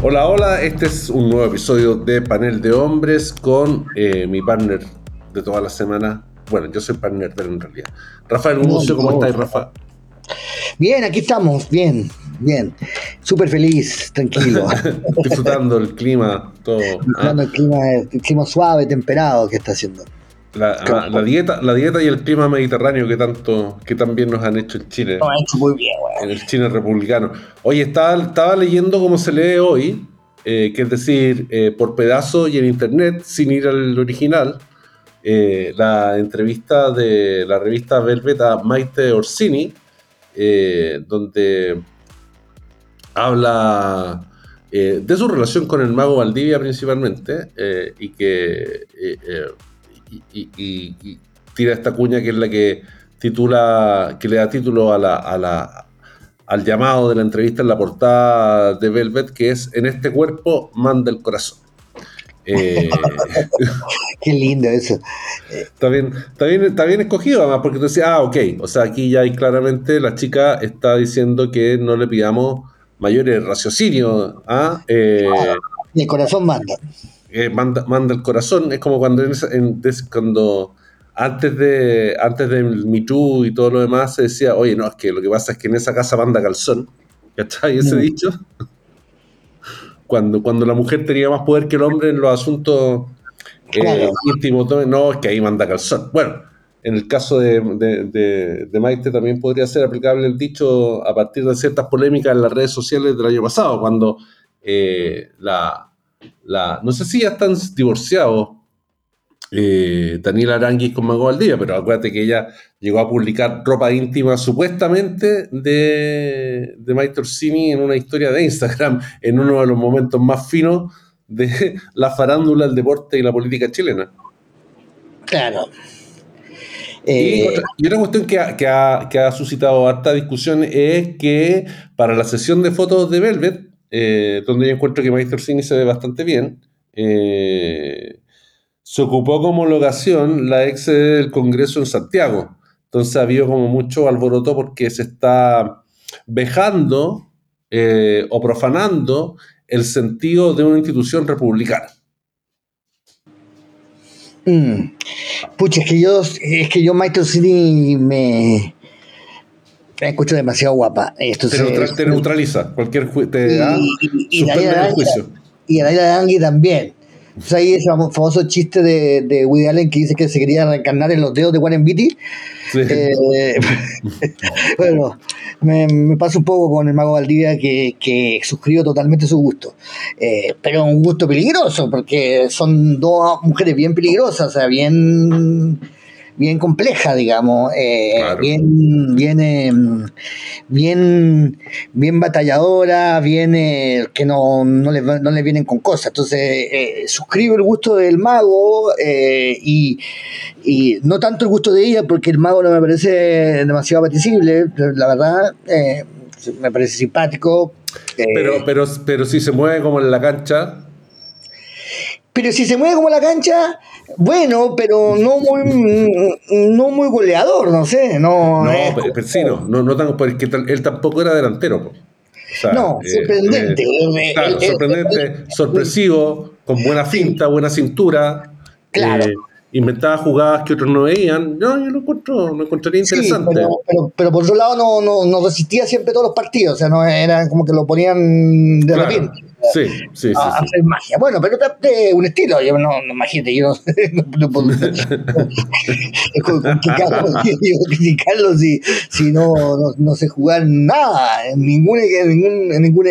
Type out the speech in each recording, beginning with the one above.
Hola, hola, este es un nuevo episodio de Panel de Hombres con eh, mi partner de toda la semana. Bueno, yo soy partner, pero en realidad. Rafael Mucio, ¿cómo estás, Rafa? Bien, aquí estamos, bien, bien. Súper feliz, tranquilo. Disfrutando el clima, todo. Disfrutando el, clima, el clima suave, temperado que está haciendo. La, la, dieta, la dieta y el clima mediterráneo que tanto, que también nos han hecho en Chile. Nos han hecho muy bien, En el Chile republicano. Oye, estaba, estaba leyendo cómo se lee hoy, eh, que es decir, eh, por pedazo y en internet, sin ir al original, eh, la entrevista de la revista Velvet a Maite Orsini, donde habla de su relación con el mago Valdivia principalmente, y que y, tira esta cuña que es la que titula, que le da título a la, al llamado de la entrevista en la portada de Velvet, que es En este cuerpo manda el corazón. Eh, Qué lindo eso. Está bien, está bien, escogido además, porque tú decías, ah, ok, o sea, aquí ya hay claramente la chica está diciendo que no le pidamos mayores raciocinios. ¿ah? Eh, el corazón manda. Eh, manda, manda, el corazón. Es como cuando, cuando antes de antes del Me Too y todo lo demás se decía, oye, no, es que lo que pasa es que en esa casa manda calzón. ¿Cachai? Ese mm. dicho. Cuando, cuando la mujer tenía más poder que el hombre en los asuntos eh, íntimos, no, es que ahí manda calzón. Bueno, en el caso de, de, Maite también podría ser aplicable el dicho a partir de ciertas polémicas en las redes sociales del año pasado, cuando eh, la, no sé si ya están divorciados eh, Daniel Aranguis con Mago Valdivia, pero acuérdate que ella llegó a publicar ropa íntima supuestamente de, de Mike Orsini en una historia de Instagram, en uno de los momentos más finos de la farándula, el deporte y la política chilena. Claro. Y, eh, otra, cuestión que ha, que, ha, que ha, suscitado harta discusión es que para la sesión de fotos de Velvet, eh, donde yo encuentro que Maestro Cine se ve bastante bien. Eh, se ocupó como locación la ex del Congreso en Santiago. Entonces ha habido como mucho alboroto porque se está vejando eh, o profanando el sentido de una institución republicana. Mm. Pucha, es que yo, es que yo Michael City me, escucho demasiado guapa. Esto te, neutraliza cualquier te da, y, y, el juicio. Y Dangui también. Entonces ahí ese famoso chiste de, de Woody Allen que dice que se quería reencarnar en los dedos de Warren Beatty. Eh, bueno, me, me, pasa un poco con el mago Valdivia que, que suscribo totalmente su gusto. Eh, pero un gusto peligroso, porque son dos mujeres bien peligrosas, o sea, bien bien compleja, digamos, eh, bien, bien, em, bien, bien batalladora, bien eh, que no, no, le, no le vienen con cosas. Entonces, eh, suscribo el gusto del mago y, y, no tanto el gusto de ella, porque el mago no me parece demasiado apetecible, la verdad, me parece simpático. pero, pero, pero si se mueve como en la cancha. Pero si se mueve como la cancha, bueno, pero no muy, no muy goleador, no sé. No, no pero, sí, no, no, tan, porque él tampoco era delantero. no, eh, sorprendente. Eh, claro, sorprendente, sorpresivo, con buena finta, buena cintura. Claro. Inventaba jugadas que otros no veían. No, yo lo encuentro, lo encontraría interesante. pero, pero, por otro lado no, no, no, resistía siempre todos los partidos, o sea, no era como que lo ponían de repente. Sí, sí, sí, hacer magia. Bueno, pero de un estilo, yo no, no imagínate, yo no, no, puedo criticarlo, si, si no, no, sé jugar nada, en ninguna, en ningún,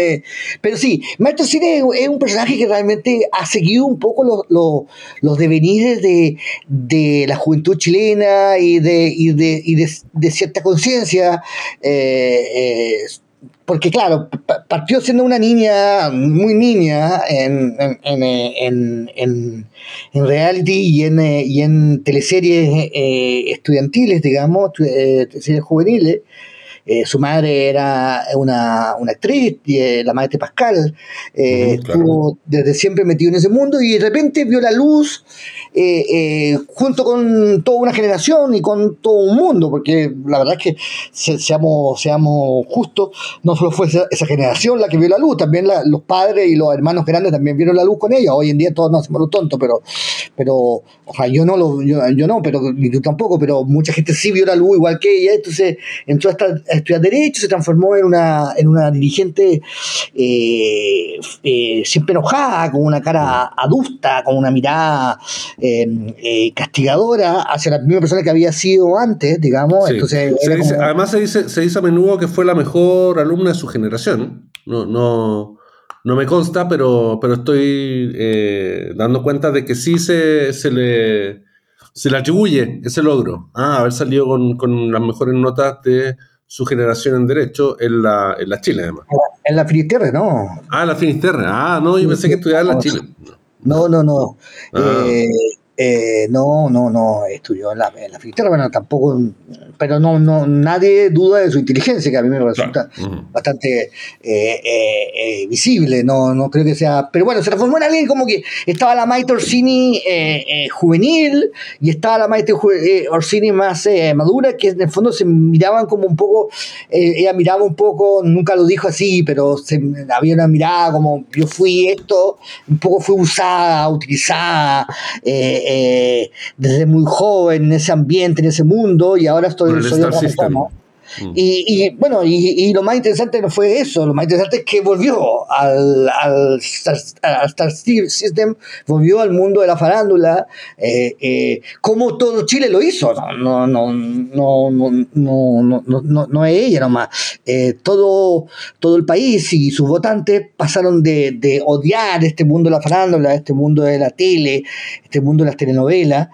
pero sí, Maestro Cine es un personaje que realmente ha seguido un poco los, los, los devenires de, de la juventud chilena y de, y de, y de, de cierta conciencia eh, eh, porque claro, partió siendo una niña, muy niña, en, en, en, en reality y en, y en teleseries eh, estudiantiles, digamos, eh, teleseries juveniles. Eh, su madre era una, actriz, y, la madre de Pascal, estuvo desde siempre metido en ese mundo y de repente vio la luz junto con toda una generación y con todo un mundo, porque la verdad es que seamos, seamos justos, no solo fue esa, generación la que vio la luz, también los padres y los hermanos grandes también vieron la luz con ella. Hoy en día todos nos hacemos los tontos, pero, pero yo no lo, yo, no, pero ni tú tampoco, pero mucha gente sí vio la luz igual que ella, entonces entró a, estudiar Derecho, se transformó en una, en una dirigente eh, eh, siempre enojada, con una cara adusta, con una mirada eh, castigadora hacia la misma persona que había sido antes, digamos. Entonces, además se dice, se dice a menudo que fue la mejor alumna de su generación. No, no, no me consta, pero, pero estoy eh, dando cuenta de que sí se, se, le, se le atribuye ese logro. Ah, haber salido con, las mejores notas de su generación en Derecho en la, en la Chile, además. En la Finisterre, no. Ah, en la Finisterre. Ah, no, yo pensé que estudiaba en la Chile. No, no, no. Ah. Eh, eh, no, no, no estudió en la, en la bueno, tampoco, pero no, no, nadie duda de su inteligencia, que a mí me resulta bastante eh, eh, visible, no, no creo que sea, pero bueno, se transformó en alguien como que estaba la Maite Orsini juvenil y estaba la Maite Orsini más madura, que en el fondo se miraban como un poco, ella miraba un poco, nunca lo dijo así, pero se, había una mirada como yo fui esto, un poco fue usada, utilizada, eh, desde muy joven en ese ambiente, en ese mundo, y ahora estoy, soy otra persona. Mm. Y, bueno, y, lo más interesante no fue eso, lo más interesante es que volvió al, al, Star, System, volvió al mundo de la farándula, eh, eh, como todo Chile lo hizo, no, no, no, no, no, no, no, no, es ella nomás, eh, todo, todo el país y sus votantes pasaron de, de odiar este mundo de la farándula, este mundo de la tele, este mundo de las telenovelas,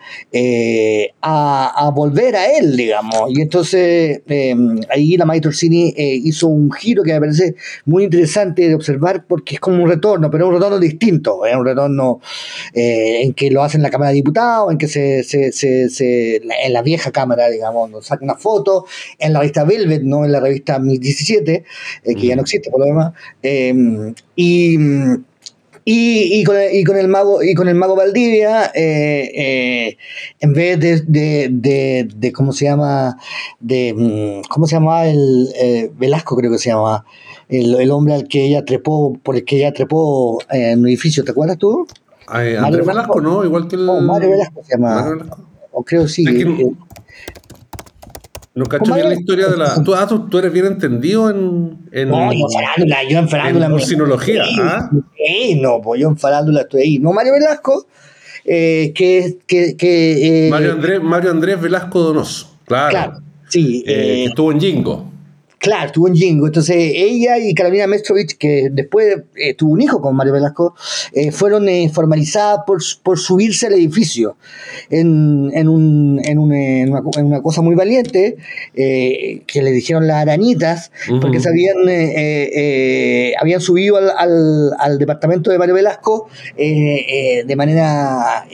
a, a, volver a él, digamos, y entonces ahí la Maite Orsini eh, hizo un giro que me parece muy interesante de observar porque es como un retorno, pero es un retorno distinto, es un retorno eh, en que lo hacen en la Cámara de Diputados, en que se, se, se, en la vieja Cámara, digamos, nos saca una foto, en la revista Velvet, no en la revista 2017, eh, que ya no existe por lo demás, y y, y, con el, y, con el, mago y con el mago Valdivia, eh, eh, en vez de, de, de, de, cómo se llama, de mm, cómo se llama el eh, Velasco creo que se llama, el, el, hombre al que ella trepó, por el que ella trepó en un edificio, ¿te acuerdas tú? Andrés Velasco, ¿no? Igual que el. Oh, Mario Velasco se llama. O creo sí. No cacho bien la historia de la. ¿Tú, ah, tú, eres bien entendido en. en no, yo en farándula, yo en farándula. En sinología, ¿ah? No, pues yo en farándula estoy ahí. No, Mario Velasco, eh, que. que, que eh, Mario, Andrés, Mario Andrés Velasco Donoso, claro. Claro, sí. Eh, estuvo en Jingo. Claro, tuvo un jingo. Entonces, ella y Carolina Mestrovich, que después eh, tuvo un hijo con Mario Velasco, eh, fueron eh, formalizadas por, por, subirse al edificio en, en, un, en, una, en, una, cosa muy valiente, que le dijeron las arañitas, porque se habían, habían subido al, al, al, departamento de Mario Velasco de manera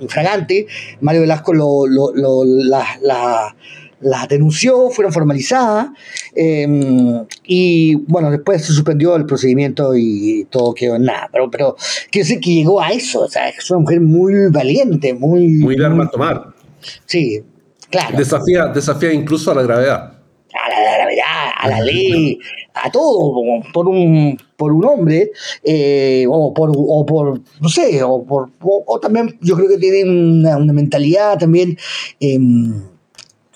infragante. Mario Velasco lo, lo, lo la, la las denunció, fueron formalizadas em, y bueno, después se suspendió el procedimiento y todo quedó en nada. Pero, pero quiero decir que llegó a eso, o sea, es una mujer muy valiente, muy... Muy de arma a tomar. Sí, claro. Desafía, desafía incluso a la gravedad. A la, gravedad, a la ley, a todo, por un, por un hombre, eh, o, por, o por, no sé, o por, o, también yo creo que tiene una, una mentalidad también... Eh,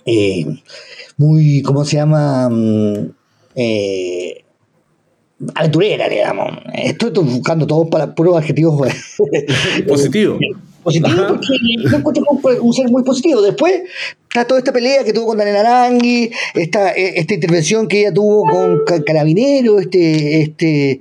eh, muy, ¿cómo se llama? Mm, eh, aventurera, digamos. Estoy buscando todos para puros adjetivos positivo. positivo, porque encuentro un ser muy positivo. Después está toda esta pelea que tuvo con Daniel Arangui, esta, esta intervención que ella tuvo con Carabinero, este, este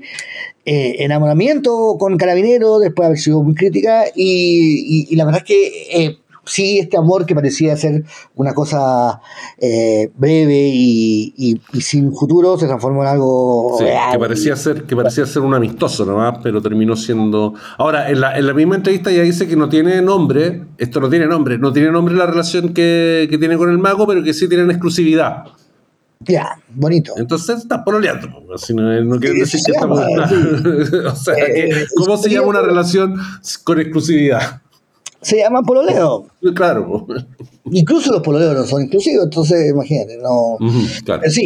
eh, enamoramiento con Carabinero, después de haber sido muy crítica, y, y, la verdad es que sí, este amor que parecía ser una cosa eh, breve y, sin futuro se transformó en algo Que parecía ser, que parecía ser un amistoso nomás, pero terminó siendo. Ahora, en la, en la misma entrevista ya dice que no tiene nombre, esto no tiene nombre, no tiene nombre la relación que, tiene con el mago, pero que sí tienen exclusividad. Ya, bonito. Entonces estás pololeando, si no, no quiere decir que estamos. o sea, eh, ¿cómo se llama una relación con exclusividad? Se llama pololeo. Claro. Incluso los pololeos no son inclusivos, entonces imagínate, no. claro. Sí.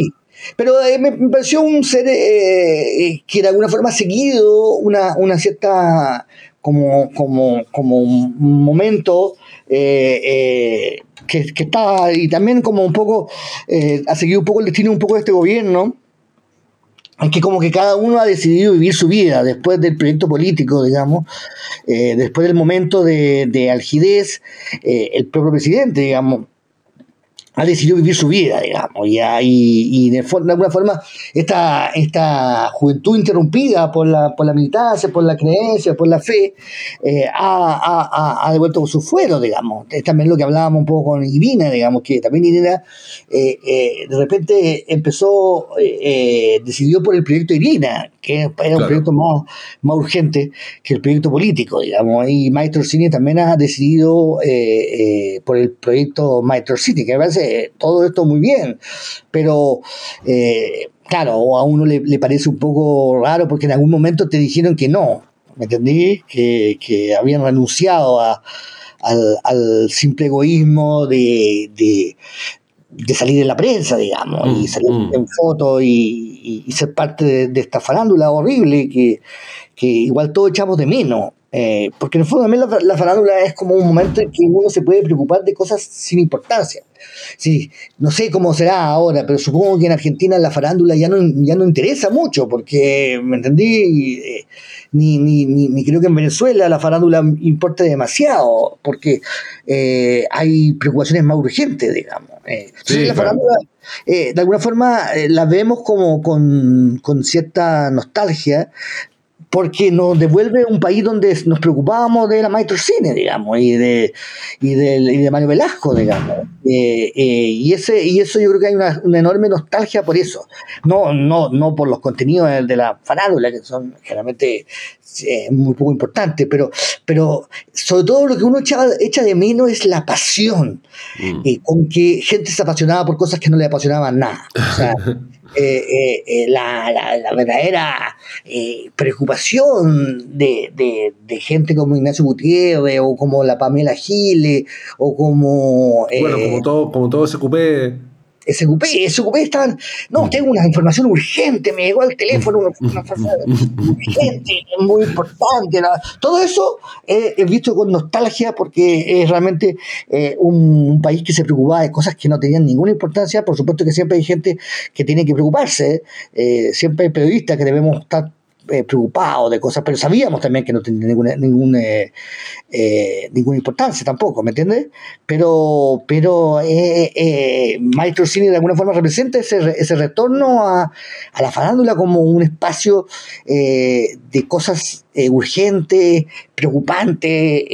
Pero eh, me, pareció un ser eh, que de alguna forma ha seguido una, una cierta como, como, como un momento que, que, está y también como un poco ha seguido un poco el destino un poco de este gobierno que como que cada uno ha decidido vivir su vida después del proyecto político, digamos, eh, después del momento de, de algidez, eh, el propio presidente, digamos, ha decidido vivir su vida, digamos, y, y, de, alguna forma esta, esta juventud interrumpida por la, por la militancia, por la creencia, por la fe, eh, ha, ha, devuelto su fuero, digamos. Es también lo que hablábamos un poco con Irina, digamos, que también Irina eh, eh, de repente empezó, decidió por el proyecto Irina, que era un proyecto más, más urgente que el proyecto político, digamos, y Maestro Cine también ha decidido por el proyecto Maestro Cine, que me parece todo esto muy bien, pero eh, claro, a uno le, parece un poco raro porque en algún momento te dijeron que no, ¿me entendí? Que, habían renunciado al, simple egoísmo de, de, salir en la prensa, digamos, y mm, salir mm. en fotos y, ser parte de, esta farándula horrible que, que igual todos echamos de menos. Eh, porque en el fondo también la, farándula es como un momento en que uno se puede preocupar de cosas sin importancia. Sí, no sé cómo será ahora, pero supongo que en Argentina la farándula ya no, ya no interesa mucho, porque, ¿me entendí? Eh, ni, ni, ni, creo que en Venezuela la farándula importa demasiado, porque eh, hay preocupaciones más urgentes, digamos. la farándula, de alguna forma, la vemos como con, con cierta nostalgia, porque nos devuelve un país donde nos preocupábamos de la maestro cine, digamos, y de, y de, y de Mario Velasco, digamos. Eh, eh, y, ese, y eso yo creo que hay una, enorme nostalgia por eso. No, no, no por los contenidos de la farándula, que son generalmente eh, muy poco importantes, pero, pero sobre todo lo que uno echa, echa de menos es la pasión, mm. con que gente se apasionaba por cosas que no le apasionaban nada. O sea, Eh, eh, eh, la, verdadera preocupación de, de, gente como Ignacio Gutiérrez o como la Pamela Giles o como... bueno, como todo, como todo ese cupé SQP, SQP estaban, no, mm. tengo una información urgente, me llegó al teléfono una, información urgente, muy importante. todo eso he visto con nostalgia porque es realmente eh, un, país que se preocupaba de cosas que no tenían ninguna importancia. Por supuesto que siempre hay gente que tiene que preocuparse, eh, siempre hay periodistas que debemos estar eh, preocupados de cosas, pero sabíamos también que no tenía ninguna, ninguna, eh, ninguna importancia tampoco, ¿me entiendes? Pero, pero eh, Maestro Cine de alguna forma representa ese, ese retorno a, a, la farándula como un espacio de cosas urgentes, preocupantes,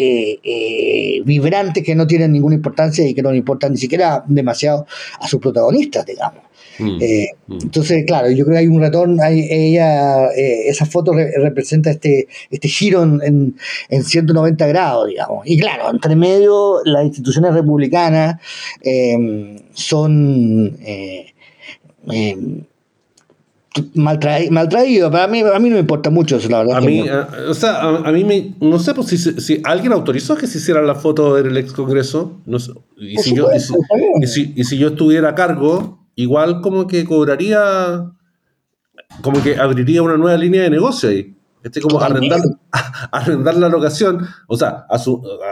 vibrantes, que no tienen ninguna importancia y que no le importan ni siquiera demasiado a sus protagonistas, digamos. Mm, eh, mm. Entonces, claro, yo creo que hay un retorno, hay, ella, eh, esa foto representa este, este giro en, en, 190 grados, digamos. Y claro, entre medio, las instituciones republicanas em, son... Eh, em, maltraído, para mí, a mí no me importa mucho eso, la verdad. A mí, o sea, a, mí me, no sé pues, si, si, alguien autorizó que se hiciera la foto del ex congreso, no y, si yo, y, si, y, si, yo estuviera a cargo, igual como que cobraría, como que abriría una nueva línea de negocio ahí. Este como arrendar, arrendar la locación, o sea,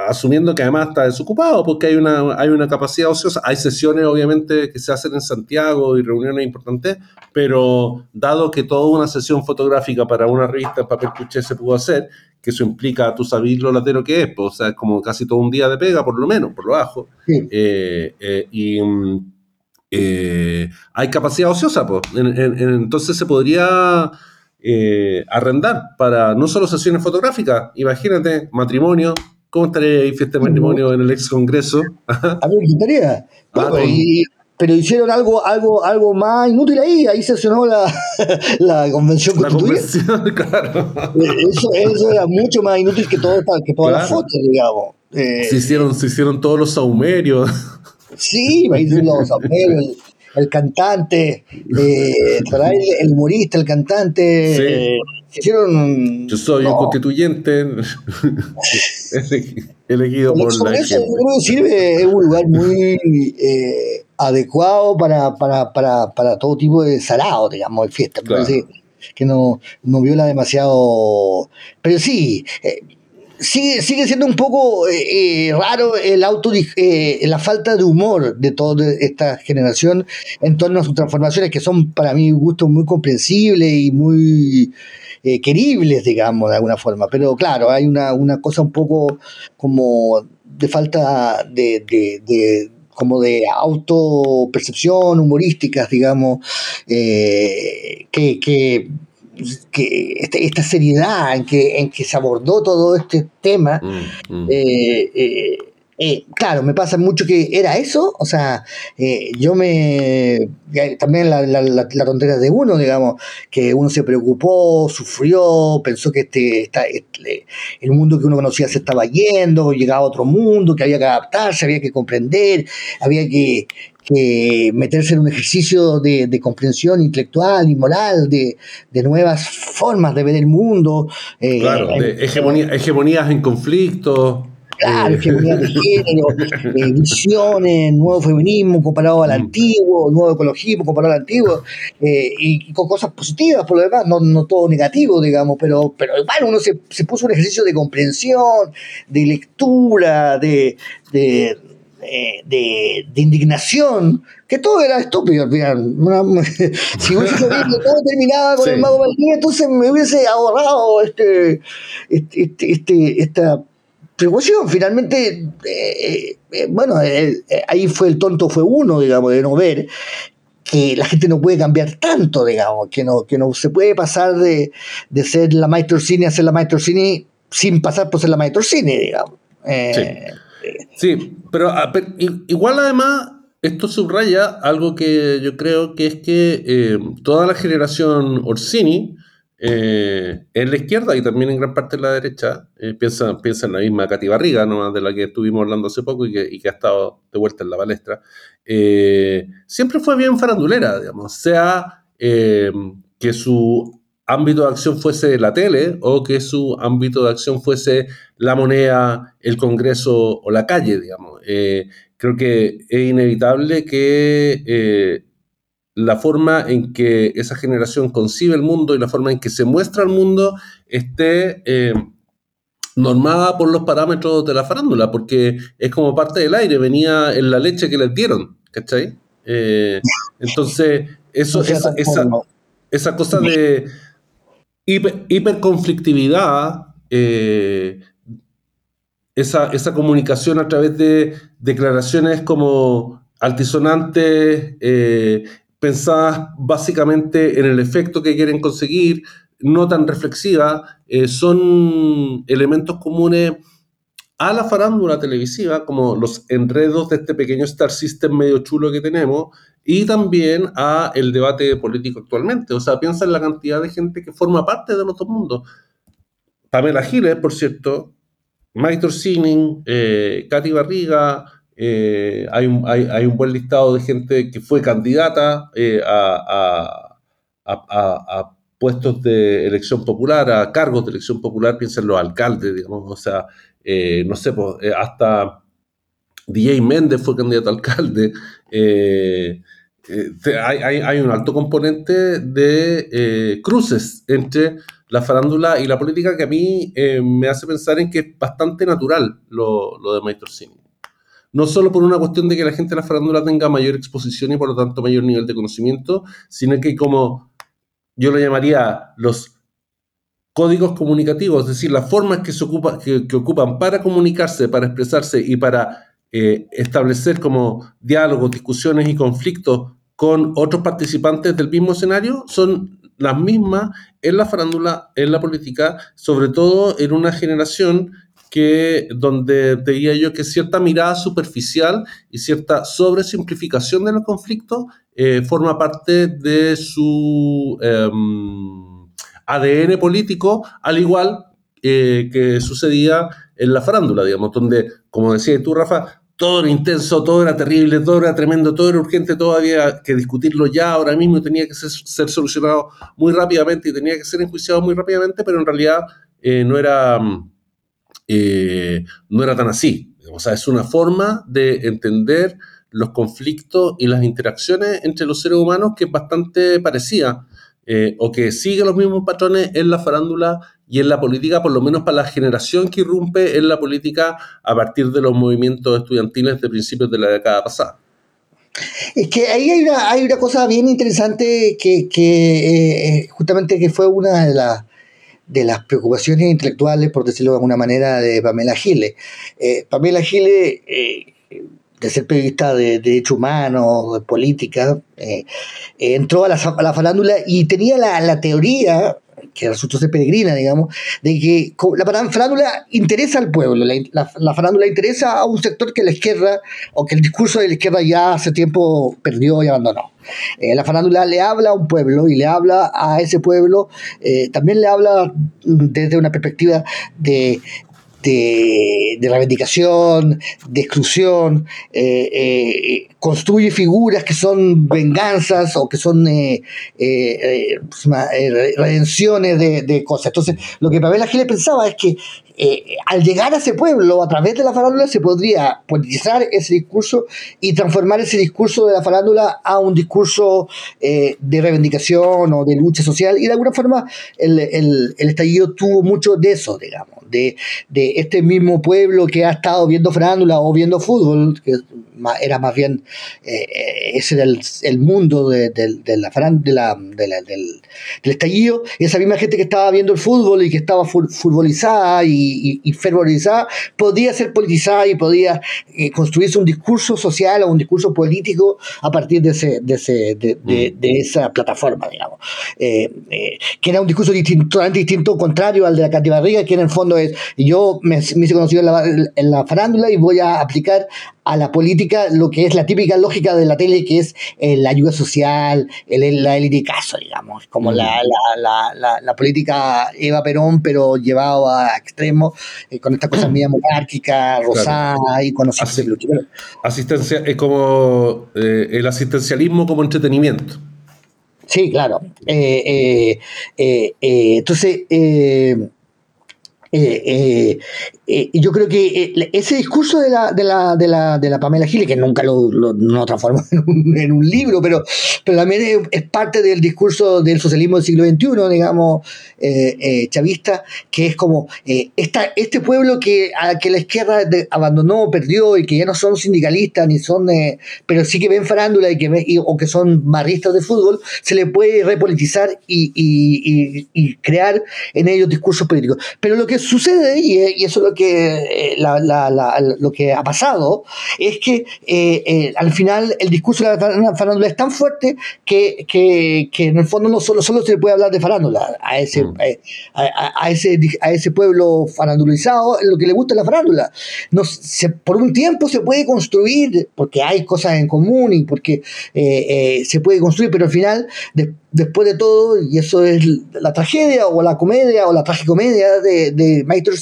asumiendo que además está desocupado porque hay una, hay una capacidad ociosa, hay sesiones obviamente que se hacen en Santiago y reuniones importantes, pero dado que toda una sesión fotográfica para una revista en papel cuché se pudo hacer, que eso implica, tú sabes lo latero que es, pues, o sea, es como casi todo un día de pega, por lo menos, por lo bajo, eh, eh, y... Eh, hay capacidad ociosa, pues. entonces se podría eh, arrendar para no solo sesiones fotográficas, imagínate, matrimonio. ¿Cómo estaría ahí fiesta de matrimonio en el ex congreso? A mí me gustaría. Ah, pero hicieron algo, algo, algo más inútil ahí, ahí sesionó la, la convención la Convención, claro. Eh, eso, eso, era mucho más inútil que, todo, que todas las fotos, digamos. se, hicieron, se hicieron todos los saumerios. Sí, los el cantante, eh, el, humorista, el cantante. Eh, Yo soy un constituyente elegido por la gente. sirve, es un lugar muy eh, adecuado para, para, para, para, todo tipo de salado, digamos, de fiesta. que no, no viola demasiado. Pero sí, eh, sigue, sigue siendo un poco eh, eh, raro el auto, eh, la falta de humor de toda esta generación en torno a sus transformaciones, que son para mí gustos muy comprensibles y muy queribles, digamos, de alguna forma. Pero claro, hay una, una cosa un poco como de falta de, de, como de autopercepción humorísticas, digamos, que, que que este, esta seriedad en que, en que se abordó todo este tema, mm, mm. Eh, eh, eh, claro, me pasa mucho que era eso, o sea, yo me, también la, la, la, tontería de uno, digamos, que uno se preocupó, sufrió, pensó que este, este, el mundo que uno conocía se estaba yendo, llegaba a otro mundo, que había que adaptarse, había que comprender, había que, que meterse en un ejercicio de, comprensión intelectual y moral, de, nuevas formas de ver el mundo. Eh, claro, de hegemonías en conflicto. Claro, eh. hegemonías de género, eh, visiones, nuevo feminismo comparado al mm. antiguo, nuevo ecologismo comparado al antiguo, y, con cosas positivas por lo demás, no, no todo negativo, digamos, pero, pero igual uno se, se puso un ejercicio de comprensión, de lectura, de, de de, indignación, que todo era estúpido, si hubiese todo terminaba con el mago Maldini, entonces me hubiese ahorrado este, este, este, este esta Finalmente, eh, eh, bueno, eh, ahí fue el tonto, fue uno, digamos, de no ver que la gente no puede cambiar tanto, digamos, que no, que no se puede pasar de, de ser la Maestro Cine a ser la Maestro Cine sin pasar por ser la Maestro Cine, digamos. sí. Sí, pero, igual además esto subraya algo que yo creo que es que toda la generación Orsini eh, en la izquierda y también en gran parte en la derecha eh, piensa, piensa, en la misma Katy Barriga, ¿no? de la que estuvimos hablando hace poco y que, ha estado de vuelta en la palestra, siempre fue bien farandulera, digamos, sea que su ámbito de acción fuese la tele o que su ámbito de acción fuese la moneda, el Congreso o la calle, digamos. Eh, creo que es inevitable que eh, la forma en que esa generación concibe el mundo y la forma en que se muestra el mundo esté eh, normada por los parámetros de la farándula, porque es como parte del aire, venía en la leche que les dieron, ¿cachai? entonces, eso, esa, esa cosa de hiperconflictividad, eh, esa, comunicación a través de declaraciones como altisonantes, eh, pensadas básicamente en el efecto que quieren conseguir, no tan reflexivas, eh, son elementos comunes a la farándula televisiva, como los enredos de este pequeño Star System medio chulo que tenemos, y también a el debate político actualmente. O sea, piensa en la cantidad de gente que forma parte de los dos mundos. Pamela Giles, por cierto, Mike Torsining, eh, Katy Barriga, eh, hay, un, buen listado de gente que fue candidata eh, a, puestos de elección popular, a cargos de elección popular, piensa en los alcaldes, digamos, o sea, no sé, pues, hasta DJ Méndez fue candidato a alcalde. Eh, hay, un alto componente de eh, cruces entre la farándula y la política que a mí eh, me hace pensar en que es bastante natural lo, lo de Maestro Cine. No solo por una cuestión de que la gente de la farándula tenga mayor exposición y por lo tanto mayor nivel de conocimiento, sino que como yo lo llamaría los códigos comunicativos, es decir, las formas que, se ocupa, que, ocupan para comunicarse, para expresarse y para establecer como diálogos, discusiones y conflictos con otros participantes del mismo escenario son las mismas en la farándula, en la política, sobre todo en una generación que donde diría yo que cierta mirada superficial y cierta sobresimplificación de los conflictos eh, forma parte de su em, ADN político, al igual eh, que sucedía en la farándula, digamos, donde, como decías tú, Rafa, todo era intenso, todo era terrible, todo era tremendo, todo era urgente, todo había que discutirlo ya, ahora mismo, tenía que ser, solucionado muy rápidamente y tenía que ser enjuiciado muy rápidamente, pero en realidad eh, no, era, eh, no era tan así. O sea, es una forma de entender los conflictos y las interacciones entre los seres humanos que es bastante parecida eh, o que sigue los mismos patrones en la farándula y en la política, por lo menos para la generación que irrumpe en la política a partir de los movimientos estudiantiles de principios de la década pasada. Es que ahí hay una, cosa bien interesante que, que eh, justamente que fue una de las de las preocupaciones intelectuales, por decirlo de alguna manera, de Pamela Giles. Eh, Pamela Giles de ser periodista de, derecho humano, de política, eh, entró a la, farándula y tenía la, teoría, que resultó ser peregrina, digamos, de que la farándula interesa al pueblo, la, farándula interesa a un sector que la izquierda, o que el discurso de la izquierda ya hace tiempo perdió y abandonó. Eh, la farándula le habla a un pueblo y le habla a ese pueblo, eh, también le habla desde una perspectiva de de, reivindicación, de exclusión, eh, eh, construye figuras que son venganzas o que son eh, redenciones de, cosas. Entonces, lo que Pamela Giles pensaba es que al llegar a ese pueblo, a través de la farándula, se podría politizar ese discurso y transformar ese discurso de la farándula a un discurso de reivindicación o de lucha social. Y de alguna forma, el, el estallido tuvo mucho de eso, digamos de, este mismo pueblo que ha estado viendo farándula o viendo fútbol, que era más bien, eh, ese era el, mundo de, del, del, estallido, esa misma gente que estaba viendo el fútbol y que estaba futbolizada y, y, fervorizada, podía ser politizada y podía eh, construirse un discurso social o un discurso político a partir de, ese, de, ese, de, mm. esa plataforma, digamos. Eh, que era un discurso distinto, totalmente distinto, contrario al de la Cati Barriga, que en el fondo es, yo me, me hice conocido en la, en la farándula y voy a aplicar a la política lo que es la típica lógica de la tele, que es eh, la ayuda social, el, la élite caso, digamos, como la, la, la, política Eva Perón, pero llevado a extremo, eh, con esta cosa media monárquica, rosada y conocida. Asistencia, es como eh, el asistencialismo como entretenimiento. Sí, claro. entonces, eh, eh, yo creo que eh, ese discurso de la, de la, de la, de la Pamela Giles, que nunca lo, lo transformó en un, libro, pero, pero también es, parte del discurso del socialismo del siglo XXI, digamos, chavista, que es como esta, este pueblo que, a que la izquierda abandonó, perdió y que ya no son sindicalistas, ni son, pero sí que ven farándula y que o que son barristas de fútbol, se le puede repolitizar y, y, y crear en ellos discursos políticos. Pero lo que sucede, y, eso es lo que, eh, lo que ha pasado, es que eh, eh, al final el discurso de la farándula es tan fuerte que, en el fondo no solo, solo se le puede hablar de farándula a ese, mm. a, ese, a ese pueblo farandulizado, lo que le gusta es la farándula. No, por un tiempo se puede construir, porque hay cosas en común y porque se puede construir, pero al final, después de todo, y eso es la tragedia o la comedia o la tragicomedia de, de Maestro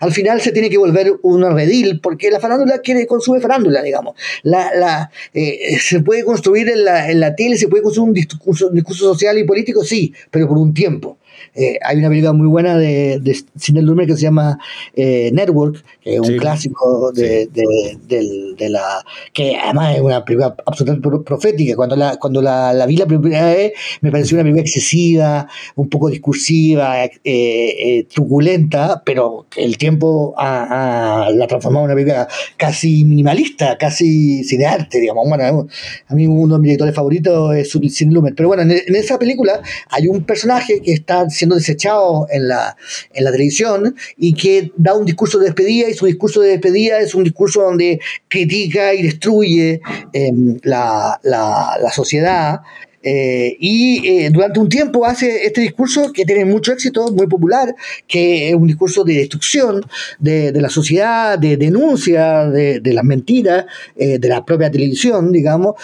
al final se tiene que volver un redil, porque la farándula quiere, consume farándula, digamos. La, la, eh, se puede construir en la, en la tele, se puede construir un discurso, un discurso social y político, sí, pero por un tiempo. Eh, hay una película muy buena de, de Sidney Lumet que se llama eh, Network, que es un clásico de, de, la. que además es una película absolutamente profética. Cuando la, cuando la, la vi la primera vez, me pareció una película excesiva, un poco discursiva, eh, truculenta, pero el tiempo ha, la transformado en una película casi minimalista, casi cinearte, digamos. Bueno, a mí uno de mis directores favoritos es Sidney Lumet. Pero bueno, en, en esa película hay un personaje que está siendo desechado en la, en la televisión y que da un discurso de despedida y su discurso de despedida es un discurso donde critica y destruye em, la, la, la, sociedad eh, y eh, durante un tiempo hace este discurso que tiene mucho éxito, muy popular, que es un discurso de destrucción de, de la sociedad, de denuncia de, de las mentiras, eh, de la propia televisión, digamos,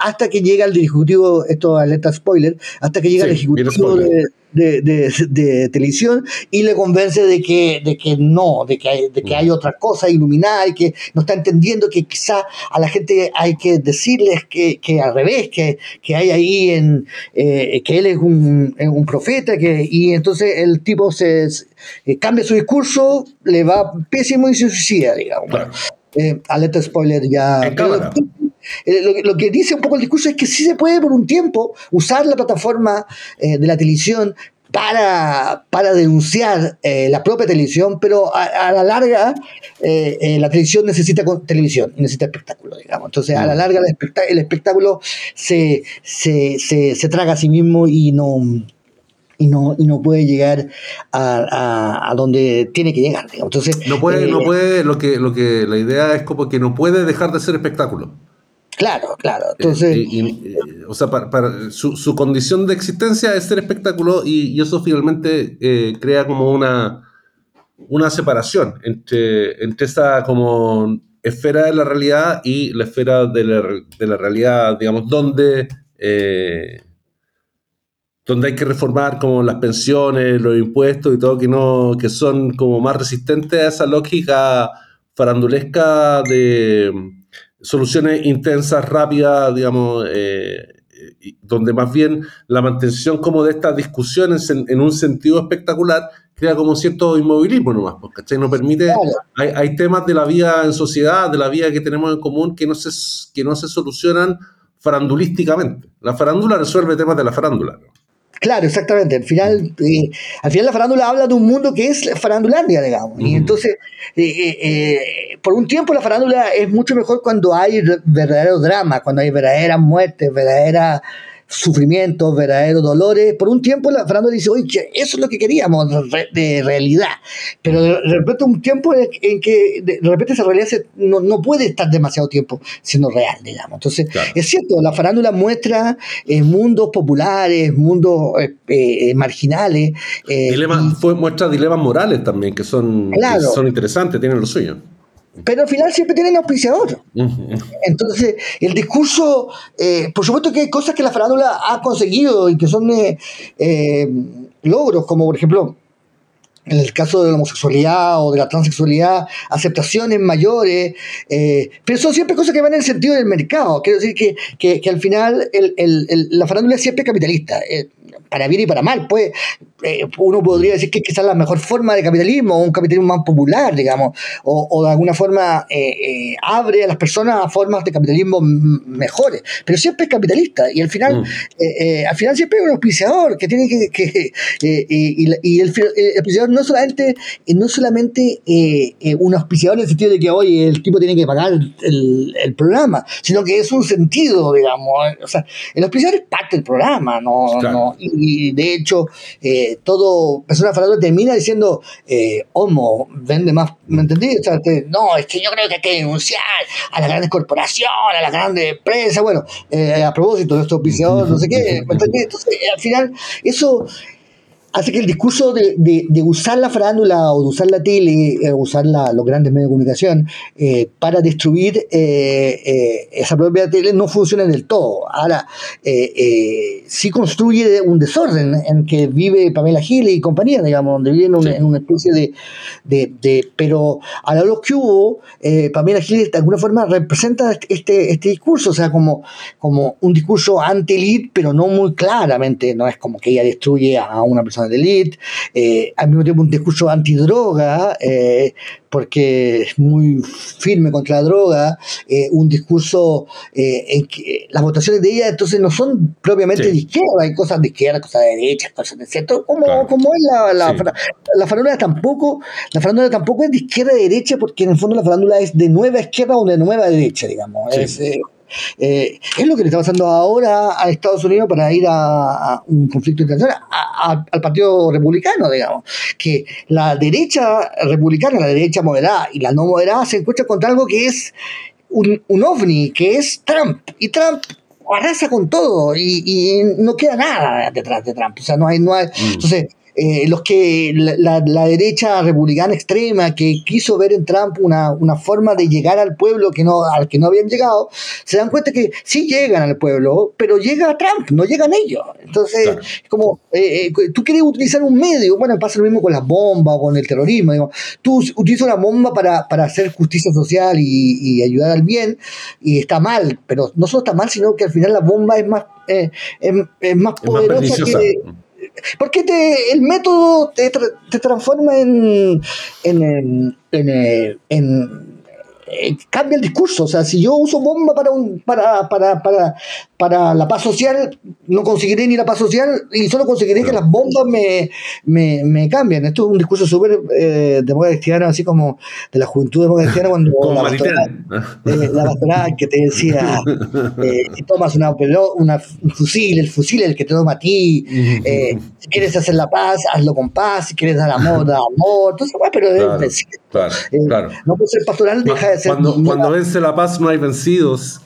hasta que llega el ejecutivo, esto alerta spoiler, hasta que llega el ejecutivo de de, televisión y le convence de que, de que no, de que, hay, de que hay otra cosa iluminada y que no está entendiendo que quizá a la gente hay que decirles que, que al revés, que, que hay ahí en eh, que él es un, un, profeta que, y entonces el tipo se, eh, cambia su discurso, le va pésimo y se suicida, digamos. Eh, alerta spoiler ya. Eh, lo, que dice un poco el discurso es que sí se puede por un tiempo usar la plataforma eh, de la televisión para, para denunciar eh, la propia televisión, pero a, la larga la televisión necesita televisión, necesita espectáculo, digamos. Entonces, a la mm. larga el, espectáculo se, se, se, traga a sí mismo y no, y no, y no puede llegar a, a, donde tiene que llegar. Entonces, no puede, no puede, lo que, lo que la idea es como que no puede dejar de ser espectáculo. Claro, claro. Entonces, eh, o sea, para, su, condición de existencia es ser espectáculo y, eso finalmente eh, crea como una, una separación entre, entre esa como esfera de la realidad y la esfera de la, de la realidad, digamos, donde, eh, donde hay que reformar como las pensiones, los impuestos y todo, que, no, que son como más resistentes a esa lógica farandulesca de soluciones intensas, rápidas, digamos, eh, donde más bien la mantención como de estas discusiones en, un sentido espectacular crea como cierto inmovilismo nomás, pues, ¿cachai? No permite, hay, hay, temas de la vida en sociedad, de la vida que tenemos en común que no se, que no se solucionan farandulísticamente. La farándula resuelve temas de la farándula. Claro, exactamente. Al final, eh, al final la farándula habla de un mundo que es farandulandia, digamos. Y entonces, eh, eh, por un tiempo la farándula es mucho mejor cuando hay verdadero drama, cuando hay verdaderas muertes, verdaderas sufrimientos, verdaderos dolores. Por un tiempo la Fernando dice, oye, eso es lo que queríamos de realidad. Pero de repente un tiempo en que de repente esa realidad no, puede estar demasiado tiempo siendo real, digamos. Entonces, es cierto, la farándula muestra eh, mundos populares, mundos eh, eh, marginales. fue, muestra dilemas morales también, que son, que son interesantes, tienen lo suyo pero al final siempre tienen auspiciador. Entonces, el discurso, eh, por supuesto que hay cosas que la farándula ha conseguido y que son eh, eh, logros, como por ejemplo, en el caso de la homosexualidad o de la transexualidad, aceptaciones mayores, pero son siempre cosas que van en el sentido del mercado. Quiero decir que, que, que al final el, el, la farándula es siempre capitalista para bien y para mal. Pues eh, uno podría decir que quizás la mejor forma de capitalismo, un capitalismo más popular, digamos, o, de alguna forma eh, eh, abre a las personas a formas de capitalismo mejores, pero siempre es capitalista y al final, mm. al final siempre hay un auspiciador que tiene que, y, el, auspiciador no solamente, no solamente un auspiciador en el sentido de que hoy el tipo tiene que pagar el, el, programa, sino que es un sentido, digamos, o sea, el auspiciador es parte del programa, no, no y de hecho eh, todo persona falando termina diciendo eh, homo vende más ¿me entendí? no es que yo creo que hay que denunciar a las grandes corporaciones a las grandes empresas bueno eh, a propósito de estos viciadores no sé qué ¿me entendí? entonces al final eso hace que el discurso de, de, usar la farándula o de usar la tele, eh, usar los grandes medios de comunicación eh, para destruir eh, esa propia tele no funcione del todo. Ahora, sí construye un desorden en que vive Pamela Gil y compañía, digamos, donde viven en una especie de, de, Pero a la hora que hubo, Pamela Gil de alguna forma representa este, este discurso, o sea, como, como un discurso anti-elite, pero no muy claramente, no es como que ella destruye a una persona de élite, eh, al mismo tiempo un discurso antidroga, eh, porque es muy firme contra la droga, eh, un discurso en que las votaciones de ella entonces no son propiamente de izquierda, hay cosas de izquierda, cosas de derecha, cosas de centro, como, como es la, la, la, farándula tampoco, la farándula tampoco es de izquierda a derecha, porque en el fondo la farándula es de nueva izquierda o de nueva derecha, digamos. Es, eh, es lo que le está pasando ahora a Estados Unidos para ir a, un conflicto internacional, al Partido Republicano, digamos, que la derecha republicana, la derecha moderada y la no moderada se encuentran contra algo que es un, ovni, que es Trump. Y Trump arrasa con todo y, no queda nada detrás de Trump. O sea, no hay, no hay. Mm. Entonces, eh, los que la, derecha republicana extrema que quiso ver en Trump una, una, forma de llegar al pueblo que no, al que no habían llegado, se dan cuenta que sí llegan al pueblo, pero llega Trump, no llegan ellos. Entonces, como eh, eh, tú quieres utilizar un medio, bueno, pasa lo mismo con las bombas o con el terrorismo, digo, tú utilizas una bomba para, para hacer justicia social y, y, ayudar al bien, y está mal, pero no solo está mal, sino que al final la bomba es más, es, es, más poderosa que porque te, el método te, te transforma en, en, en, en eh, cambia el discurso. O sea, si yo uso bomba para, un, para, para, para, para la paz social, no conseguiré ni la paz social y solo conseguiré que las bombas me, me, me cambien. Esto es un discurso súper eh, demócrata cristiano, así como de la juventud demócrata cristiana, cuando la pastoral, eh, que te decía, eh, si tomas una, una, un fusil, el fusil es el que te toma a ti, eh, si quieres hacer la paz, hazlo con paz, si quieres dar amor, da amor, entonces, bueno, pero claro, claro, claro. no puede ser pastoral, deja de ser... Cuando, cuando vence la paz no hay vencidos.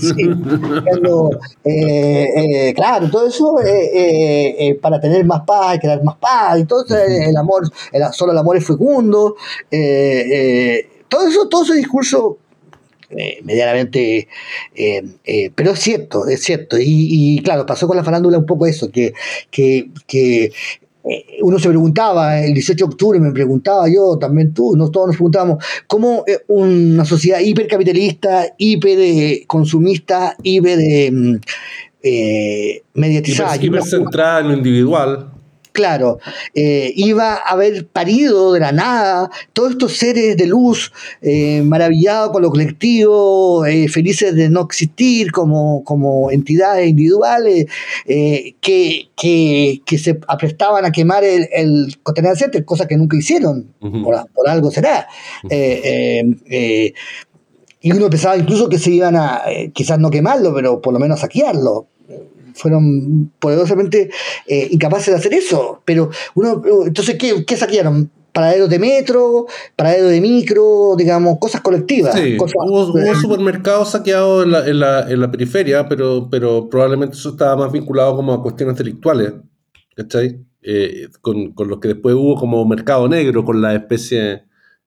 Sí, eh, eh, claro, todo eso eh, para tener más paz, crear más paz, y todo el amor, el, solo el amor es fecundo, todo eso, todo ese discurso medianamente, pero es cierto, es cierto, y, claro, pasó con la farándula un poco eso, que, que, que uno se preguntaba, el 18 de octubre me preguntaba yo, también tú, no todos nos preguntábamos, cómo eh, una sociedad hipercapitalista, hiperconsumista, hiper mm, eh, mediatizada. Hipercentrada en lo individual claro, eh, iba a haber parido de la nada todos estos seres de luz eh, maravillados con lo colectivo, eh, felices de no existir como, como entidades individuales, que, que, se aprestaban a quemar el, el contenedor center, cosa que nunca hicieron, por, algo será. y uno pensaba incluso que se iban a, quizás no quemarlo, pero por lo menos saquearlo fueron poderosamente eh, incapaces de hacer eso. Pero uno, entonces, ¿qué, qué saquearon? paraderos de metro, paraderos de micro, digamos, cosas colectivas. Sí, hubo, supermercados saqueados en la, en, la, en la, periferia, pero, pero probablemente eso estaba más vinculado como a cuestiones delictuales, ¿cachai? Eh, con, con los que después hubo como mercado negro, con la especie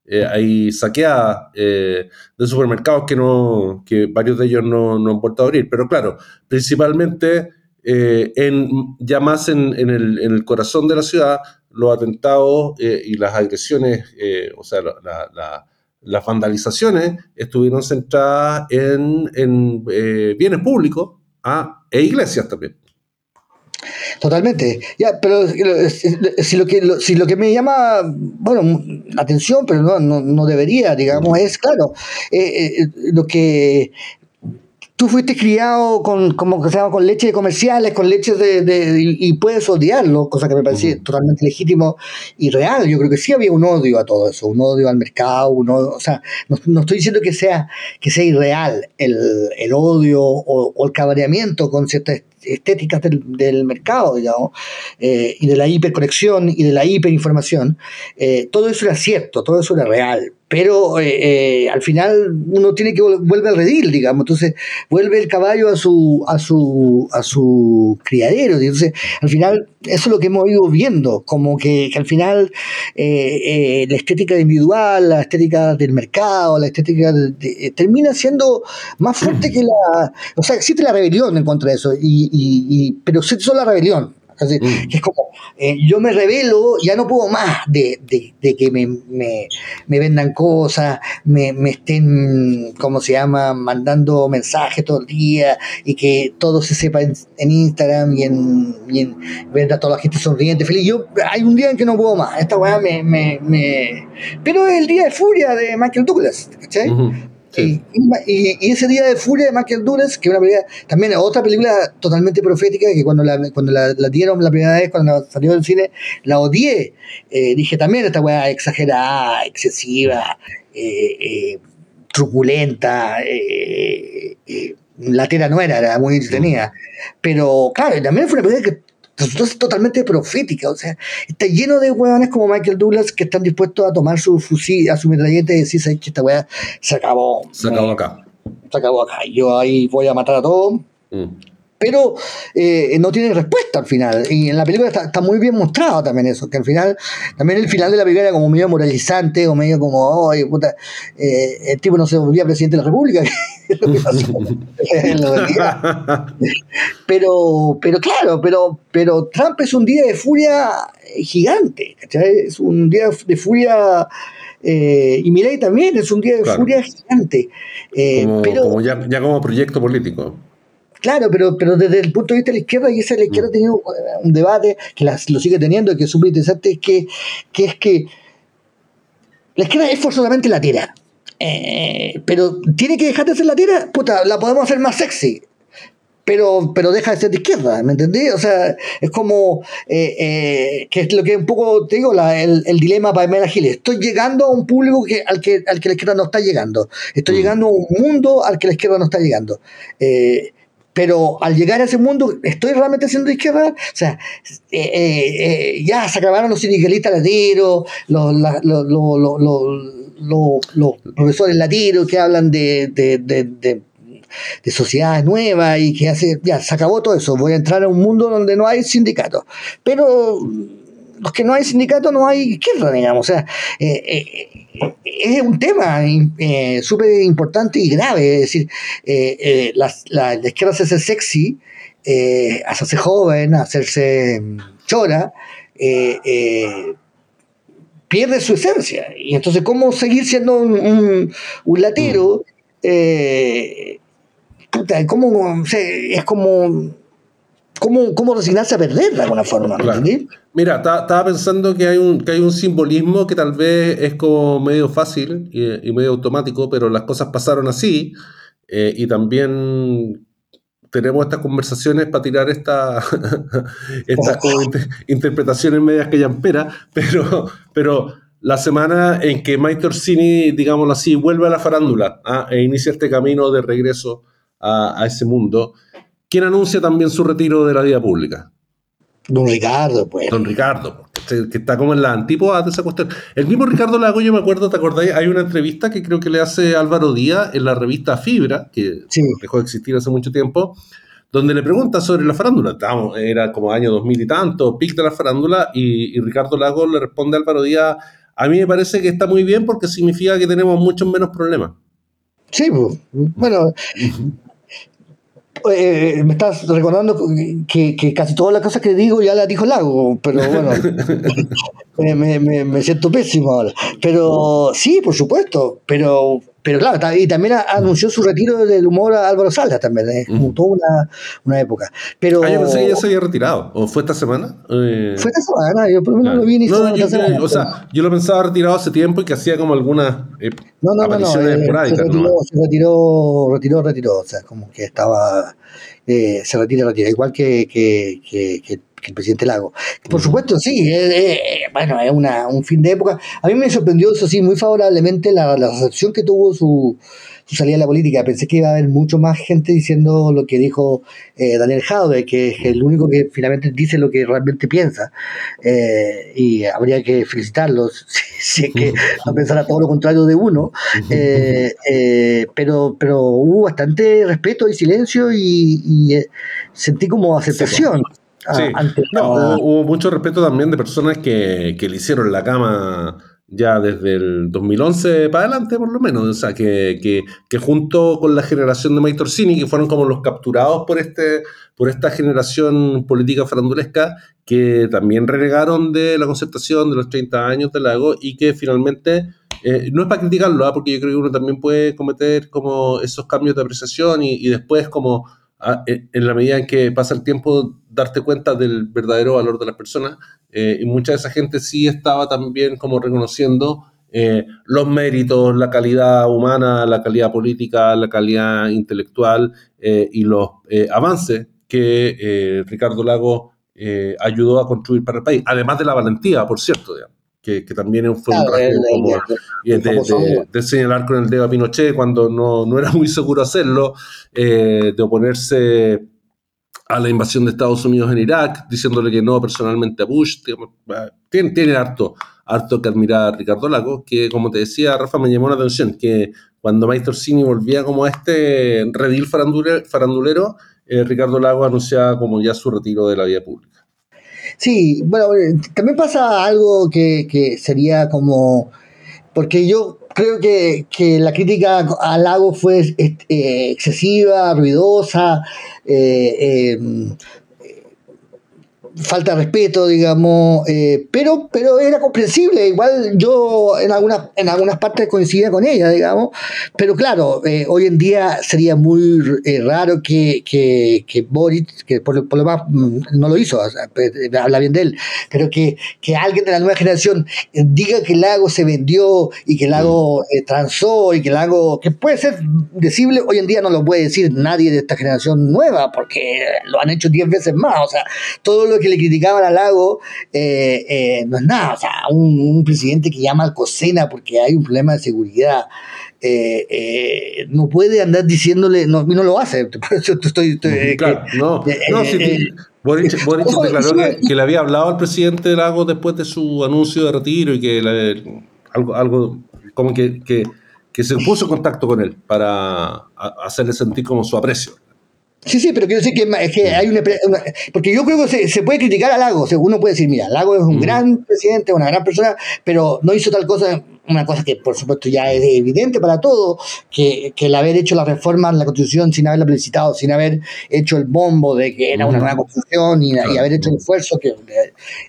eh, ahí saqueadas eh, de supermercados que, no, que varios de ellos no, no han vuelto a abrir. Pero claro, principalmente eh, en, ya más en, en, el, en, el, corazón de la ciudad, los atentados eh, y las agresiones, eh, o sea, la, la, las vandalizaciones estuvieron centradas en, en bienes públicos ah, e iglesias también. Totalmente. Ya, pero si lo que si lo que me llama, bueno, la atención, pero no, no, no debería, digamos, es claro, lo que tú fuiste criado con, como que se llama, con leche de comerciales, con leche de, y, puedes odiarlo, cosa que me parece totalmente legítimo y real. Yo creo que sí había un odio a todo eso, un odio al mercado, o sea, no, estoy diciendo que sea, que sea irreal el, el odio o, o, el cabreamiento con ciertas estéticas del, del mercado, digamos, eh, y de la hiperconexión y de la hiperinformación, eh, todo eso era cierto, todo eso era real, pero eh, eh, al final uno tiene que vuelve al redil, digamos, entonces vuelve el caballo a su a su a su criadero, entonces al final eso es lo que hemos ido viendo, como que, que al final eh, la estética individual, la estética del mercado, la estética termina siendo más fuerte que la, o sea, existe la rebelión en contra de eso, y, y, y pero solo la rebelión, Mm. es como, eh, yo me revelo, ya no puedo más de, que me, vendan cosas, me, estén, ¿cómo se llama?, mandando mensajes todo el día y que todo se sepa en, Instagram y en, y a toda la gente sonriente, feliz. Yo, hay un día en que no puedo más, esta weá me, me, Pero es el día de furia de Michael Douglas, ¿cachai? Y, ese día de furia de Michael Douglas, que una película, también otra película totalmente profética, que cuando la, cuando la, dieron la primera vez, cuando salió del cine, la odié. Eh, dije también esta weá exagerada, excesiva, eh, eh, truculenta, la tela no era, era muy entretenida. Pero claro, también fue una película que es totalmente profética, o sea, está lleno de hueones como Michael Douglas que están dispuestos a tomar su fusil, a su metralleta y decir, que esta hueá se acabó. Se acabó acá. Se acabó acá. Yo ahí voy a matar a todos. Mm. Pero eh, no tienen respuesta al final. Y en la película está, muy bien mostrado también eso, que al final, también el final de la película era como medio moralizante o medio como, oye, puta, eh, el tipo no se volvía presidente de la República, pero, pero claro, pero, pero Trump es un día de furia gigante, Es un día de furia... Eh, y Milei también es un día de furia gigante. pero, ya, ya como proyecto político. Claro, pero, pero desde el punto de vista de la izquierda, y esa la izquierda ha tenido eh, un debate que lo sigue teniendo y que es súper interesante, es que, que, es que la izquierda es forzosamente latera. Eh, pero tiene que dejar de ser latera, puta, la podemos hacer más sexy. Pero, pero deja de ser de izquierda, ¿me entendí? O sea, es como, eh, que es lo que un poco, te digo, el, dilema para Mena Giles. Estoy llegando a un público que, al, que, al que la izquierda no está llegando. Estoy mm. llegando a un mundo al que la izquierda no está llegando. Eh, pero al llegar a ese mundo, ¿estoy realmente siendo izquierda? O sea, eh, eh, eh, ya se acabaron los sindicalistas latinos, los, los, profesores latinos que hablan de, de, de, de sociedades nuevas y que hace, ya, se acabó todo eso, voy a entrar a un mundo donde no hay sindicatos. Pero los que no hay sindicatos no hay izquierda, digamos. O sea, es un tema eh, súper importante y grave. Es decir, eh, eh, la, la, izquierda hacerse sexy, hacerse joven, hacerse mm, chora, pierde su esencia. Y entonces, ¿cómo seguir siendo un, un, latero? Puta, ¿cómo, es como ¿Cómo, cómo resignarse a perder de alguna forma? Mira, estaba pensando que hay, un, que hay un simbolismo que tal vez es como medio fácil y, medio automático, pero las cosas pasaron así eh, y también tenemos estas conversaciones para tirar esta, estas interpretaciones medias que yampera, pero, pero la semana en que Mike Orsini, digámoslo así, vuelve a la farándula ¿ah? e inicia este camino de regreso a, a ese mundo, ¿Quién anuncia también su retiro de la vida pública? Don Ricardo, pues. Don Ricardo, que está como en la antípoda de esa cuestión. El mismo Ricardo Lago, yo me acuerdo, ¿te acordáis? Hay una entrevista que creo que le hace Álvaro Díaz en la revista Fibra, que dejó de existir hace mucho tiempo, donde le pregunta sobre la farándula. Era como año 2000 y tanto, pic de la farándula, y, y Ricardo Lago le responde a Álvaro Díaz, a mí me parece que está muy bien porque significa que tenemos muchos menos problemas. Sí, pues, bueno, eh, me estás recordando que, que, casi todas las cosas que digo ya las dijo Lago, pero bueno, me, me, me, siento pésimo ahora. Pero sí, por supuesto, pero pero claro, y también anunció su retiro del humor a Álvaro Salda también, ¿eh? como toda una, una, época. Pero, ah, yo pensé que ya se había retirado, ¿o fue esta semana? Eh, fue esta semana, yo por lo menos no, lo vi ni no, yo, semana, O sea, yo lo pensaba retirado hace tiempo y que hacía como algunas eh, no, no, apariciones no, esporádicas. Se retiró, se retiró, retiró, retiró, o sea, como que estaba, eh, se retira, retira, igual que, que, que, que el presidente Lago. Por supuesto, sí, bueno, es una, un fin de época. A mí me sorprendió, eso sí, muy favorablemente la, la recepción que tuvo su, su, salida a la política. Pensé que iba a haber mucho más gente diciendo lo que dijo eh, Daniel Jaude, que es el único que finalmente dice lo que realmente piensa. Eh, y habría que felicitarlos, si, es que no pensara todo lo contrario de uno. Eh, pero, pero hubo bastante respeto y silencio y, y sentí como aceptación. Sí. no, hubo, mucho respeto también de personas que, que, le hicieron la cama ya desde el 2011 para adelante, por lo menos. O sea, que, que, que junto con la generación de Mike Torsini, que fueron como los capturados por, este, por esta generación política farandulesca, que también renegaron de la concertación de los 30 años del lago y que finalmente. Eh, no es para criticarlo, ¿ah? porque yo creo que uno también puede cometer como esos cambios de apreciación y, y después como en la medida en que pasa el tiempo, darte cuenta del verdadero valor de las personas. Eh, y mucha de esa gente sí estaba también como reconociendo eh, los méritos, la calidad humana, la calidad política, la calidad intelectual eh, y los avances que Ricardo Lago ayudó a construir para el país, además de la valentía, por cierto. Digamos que, también fue un rasgo como de, señalar con el dedo a Pinochet cuando no, no era muy seguro hacerlo, eh, de oponerse a la invasión de Estados Unidos en Irak, diciéndole que no personalmente a Bush. tiene, tiene harto, harto que admirar a Ricardo Lago, que como te decía, Rafa, me llamó la atención que cuando Mike Torsini volvía como este redil farandulero, Ricardo Lago anunciaba como ya su retiro de la vida pública. Sí, bueno, también pasa algo que, sería como, porque yo creo que, la crítica al lago fue eh, excesiva, ruidosa, eh, eh, falta de respeto, digamos, eh, pero, pero era comprensible. Igual yo en algunas, en algunas partes coincidía con ella, digamos, pero claro, eh, hoy en día sería muy eh, raro que, que, que Boric, que por, lo más mm, no lo hizo, habla bien de él, pero que, que alguien de la nueva generación diga que el lago se vendió y que el lago transó y que el lago, que puede ser decible, hoy en día no lo puede decir nadie de esta generación nueva, porque lo han hecho diez veces más, o sea, todo lo que le criticaban al Lago eh, eh, no es nada. O sea, un, presidente que llama al COSENA porque hay un problema de seguridad. Eh, no puede andar diciéndole, no, no lo hace. Por eso estoy. claro, no, no, sí, Boric, declaró que, le había hablado al presidente Lago después de su anuncio de retiro y que algo, algo como que, que, que se puso en contacto con él para hacerle sentir como su aprecio. Sí, sí, pero quiero decir que, es que hay una, Porque yo creo que se, puede criticar a Lago. uno puede decir, mira, Lago es un gran presidente, una gran persona, pero no hizo tal cosa, una cosa que por supuesto ya es evidente para todos, que, que el haber hecho la reforma en la Constitución sin haberla publicitado, sin haber hecho el bombo de que era una nueva Constitución y, haber hecho el esfuerzo que,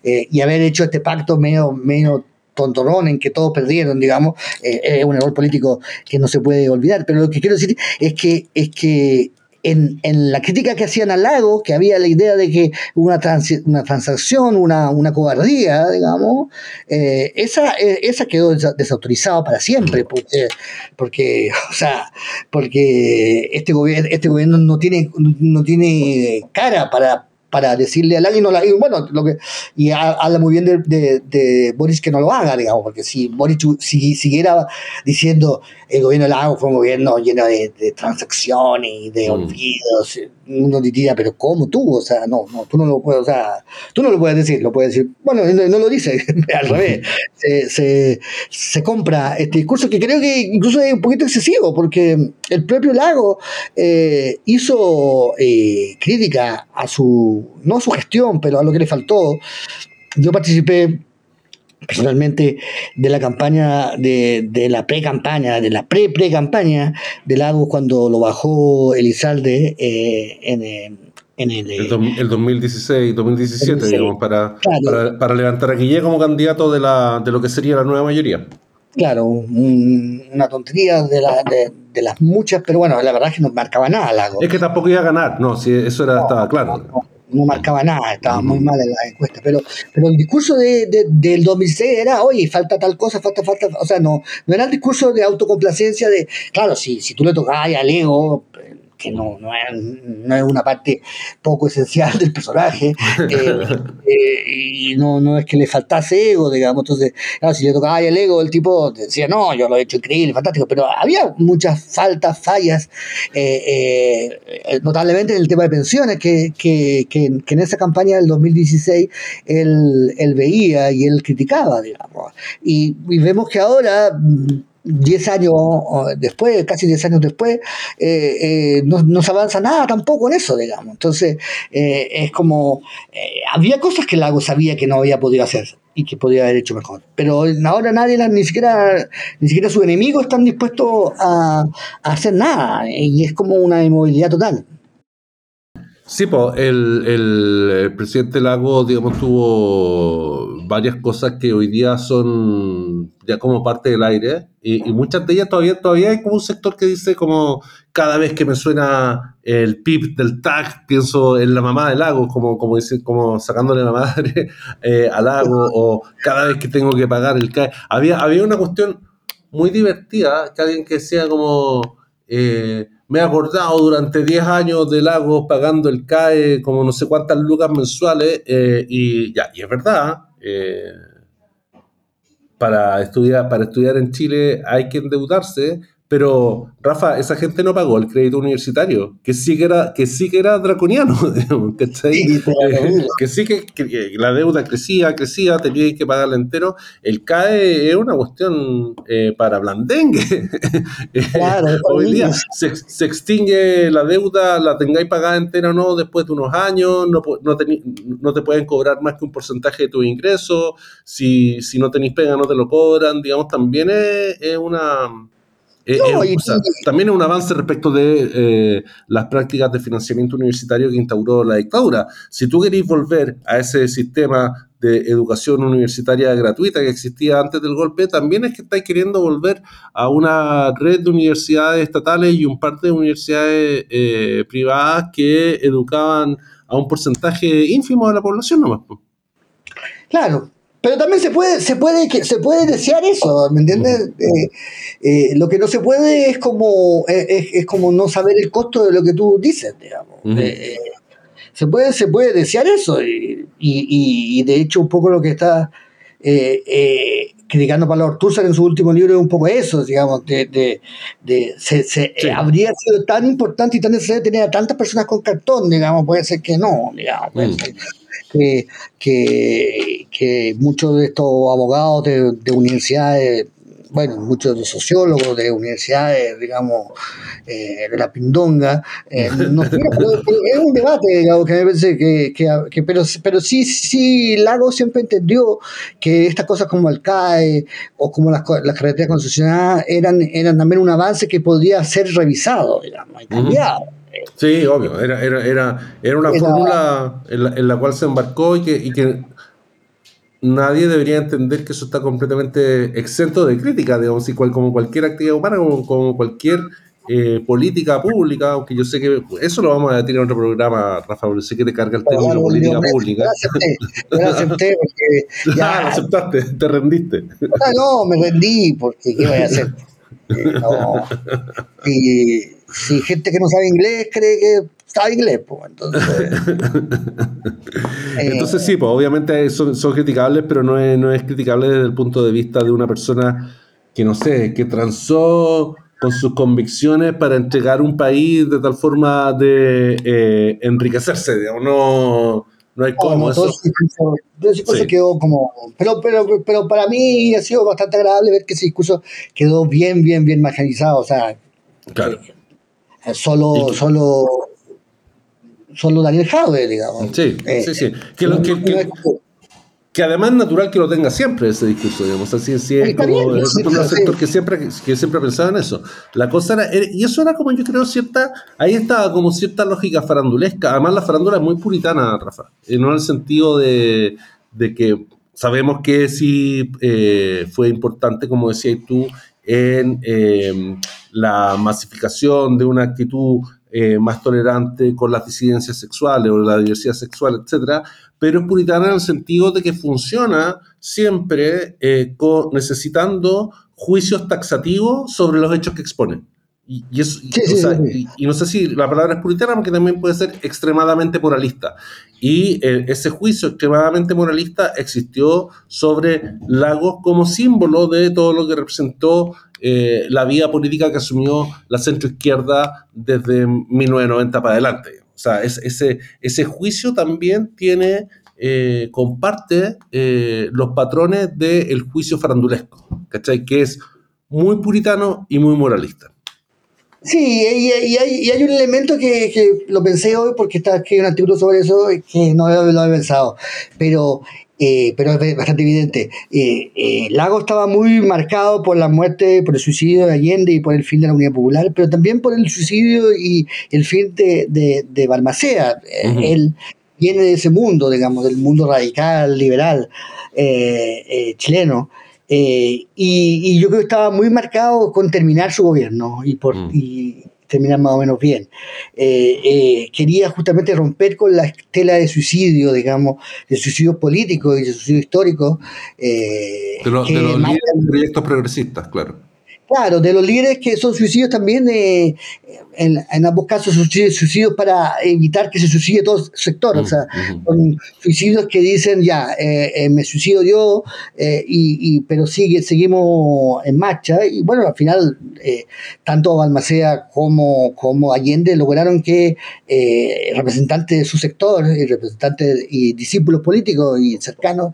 eh, y haber hecho este pacto medio, medio tontorrón en que todos perdieron, digamos, eh, es un error político que no se puede olvidar. Pero lo que quiero decir es que, es que en, en, la crítica que hacían al lago, que había la idea de que una, una transacción, una, una cobardía, digamos, eh, esa, eh, esa quedó desautorizada para siempre, porque, porque, o sea, porque este, gobierno este gobierno no tiene, no tiene cara para, para decirle al alguien, no la, y bueno, lo que, y habla muy bien de, de, Boris que no lo haga, digamos, porque si Boris si, siguiera diciendo el gobierno de Lago fue un gobierno lleno de, transacciones y de mm. olvidos, uno diría, pero ¿cómo tú? O sea, no, no, tú no lo puedes, o sea, tú no lo puedes decir, lo puedes decir, bueno, no, lo dice, al revés, se, se, se, compra este discurso que creo que incluso es un poquito excesivo, porque el propio Lago eh, hizo eh, crítica a su no a su gestión, pero a lo que le faltó. Yo participé personalmente de la campaña, de, de la pre-campaña, de la pre-pre-campaña de Lagos cuando lo bajó Elizalde eh, en, en el, el, 2016, 2017, digamos, para, para, levantar a Guille como candidato de, la, de lo que sería la nueva mayoría. Claro, una tontería de, la, de, las muchas, pero bueno, la verdad es que no marcaba nada Lagos. Es que tampoco iba a ganar, no, si eso era, estaba claro no marcaba nada, estaba muy mal en la encuesta. Pero, pero el discurso de, del 2006 era, oye, falta tal cosa, falta, falta. O sea, no, no era el discurso de autocomplacencia de, claro, si, si tú le tocabas al ego, que no, no, es, no, es, una parte poco esencial del personaje, eh, eh, y no, no es que le faltase ego, digamos, entonces, claro, si le tocaba el ego, el tipo decía, no, yo lo he hecho increíble, fantástico, pero había muchas faltas, fallas, eh, notablemente en el tema de pensiones, que, que, que, en esa campaña del 2016 él, él veía y él criticaba, digamos, y, y vemos que ahora 10 años después, casi 10 años después, eh, eh, no, se avanza nada tampoco en eso, digamos. Entonces, eh, es como, había cosas que Lago sabía que no había podido hacer y que podía haber hecho mejor. Pero ahora nadie, ni siquiera, ni siquiera sus enemigos están dispuestos a hacer nada y es como una inmovilidad total. Sí, pues el, el, presidente Lago, digamos, tuvo varias cosas que hoy día son ya como parte del aire y, muchas de ellas todavía, todavía hay como un sector que dice como cada vez que me suena el pip del tag pienso en la mamá del Lago, como, como, dice, como sacándole la madre eh, al Lago o cada vez que tengo que pagar el CAE. Había, había una cuestión muy divertida que alguien que decía como... Eh, me he acordado durante 10 años de Lagos pagando el CAE como no sé cuántas lucas mensuales eh, y ya, y es verdad, eh, para, estudiar, para estudiar en Chile hay que endeudarse, Pero, Rafa, esa gente no pagó el crédito universitario, que sí que era, que sí que era draconiano, que sí que, la deuda crecía, crecía, tenía que pagarla entero. El CAE es una cuestión eh, para blandengue. Claro, Hoy día se, se, extingue la deuda, la tengáis pagada entera o no, después de unos años, no, no, no te pueden cobrar más que un porcentaje de tu ingreso, si, si no tenéis pega no te lo cobran, digamos, también es una eh, eh, también es un avance respecto de eh, las prácticas de financiamiento universitario que instauró la dictadura. Si tú querés volver a ese sistema de educación universitaria gratuita que existía antes del golpe, también es que estáis queriendo volver a una red de universidades estatales y un par de universidades privadas que educaban a un porcentaje ínfimo de la población nomás. Claro, pero también se puede, se puede, se puede desear eso, ¿me entiendes? Eh, eh, lo que no se puede es como, es, como no saber el costo de lo que tú dices, digamos. Eh, se, puede, se puede desear eso, y, y, de hecho un poco lo que está criticando Pablo Ortúzar en su último libro es un poco eso, digamos, de, de, se, habría sido tan importante y tan necesario tener a tantas personas con cartón, digamos, puede ser que no, digamos, puede ser que, que, muchos de estos abogados de, universidades bueno, muchos de sociólogos de universidades, digamos, eh, de la Pindonga, eh, no, es un debate, digamos, que me parece que, que, pero, pero sí, sí, Lago siempre entendió que estas cosas como el CAE o como las, las carreteras concesionadas eran, eran también un avance que podía ser revisado, digamos, y cambiado. Sí, obvio, era, era, era, era una fórmula en la, cual se embarcó y que, y que nadie debería entender que eso está completamente exento de crítica, digamos, igual como cualquier actividad humana, como, cualquier eh, política pública, aunque yo sé que eso lo vamos a decir en otro programa, Rafa, porque sé que te carga el término de política pública. Yo lo acepté, porque ya... lo aceptaste, te rendiste. Ah, no, me rendí, porque ¿qué voy a hacer? Eh, no. Y si gente que no sabe inglés cree que sabe inglés, pues entonces. entonces sí, pues obviamente son, son, criticables, pero no es, no es criticable desde el punto de vista de una persona que no sé, que transó con sus convicciones para entregar un país de tal forma de eh, enriquecerse, digamos, no, no hay cómo. eso. Ese quedó como. Pero, pero, pero para mí ha sido bastante agradable ver que ese discurso quedó bien, bien, bien marginalizado. O sea, claro. Eh, solo, solo, solo Daniel Jaude, digamos. Sí, eh, sí, sí. Que, además es natural que lo tenga siempre ese discurso, digamos. Así, es como un sector que siempre, que siempre pensaba en eso. La cosa era, y eso era como yo creo cierta, ahí estaba como cierta lógica farandulesca. Además la farándula es muy puritana, Rafa. Eh, no en el sentido de, de que sabemos que sí fue importante, como decías tú, en la masificación de una actitud eh, más tolerante con las disidencias sexuales o la diversidad sexual, etc. Pero es puritana en el sentido de que funciona siempre eh, necesitando juicios taxativos sobre los hechos que exponen. Y, y, no sé si la palabra es puritana, porque también puede ser extremadamente moralista. Y eh, ese juicio extremadamente moralista existió sobre Lagos como símbolo de todo lo que representó eh, la vida política que asumió la centroizquierda desde 1990 para adelante. O sea, ese, ese juicio también tiene, eh, comparte los patrones del juicio farandulesco, ¿cachai? Que es muy puritano y muy moralista. Sí, y, hay, y, hay, un elemento que, lo pensé hoy porque está aquí un artículo sobre eso que no lo había pensado, pero, eh, pero es bastante evidente. Eh, eh, Lago estaba muy marcado por la muerte, por el suicidio de Allende y por el fin de la Unidad Popular, pero también por el suicidio y el fin de, de, de Balmaceda. Él viene de ese mundo, digamos, del mundo radical, liberal chileno. Eh, y, yo creo que estaba muy marcado con terminar su gobierno y, por, mm. y terminar más o menos bien. Eh, eh, quería justamente romper con la estela de suicidio, digamos, de suicidio político y de suicidio histórico. de, los proyectos progresistas, claro. Claro, de los líderes que son suicidios también, eh, en, ambos casos suicidios, suicidios, para evitar que se suicide todo el sector. o sea, son suicidios que dicen, ya, eh, eh, me suicido yo, y, pero sigue, seguimos en marcha. Y bueno, al final, tanto Balmacea como, como Allende lograron que representantes de su sector, y representantes y discípulos políticos y cercanos,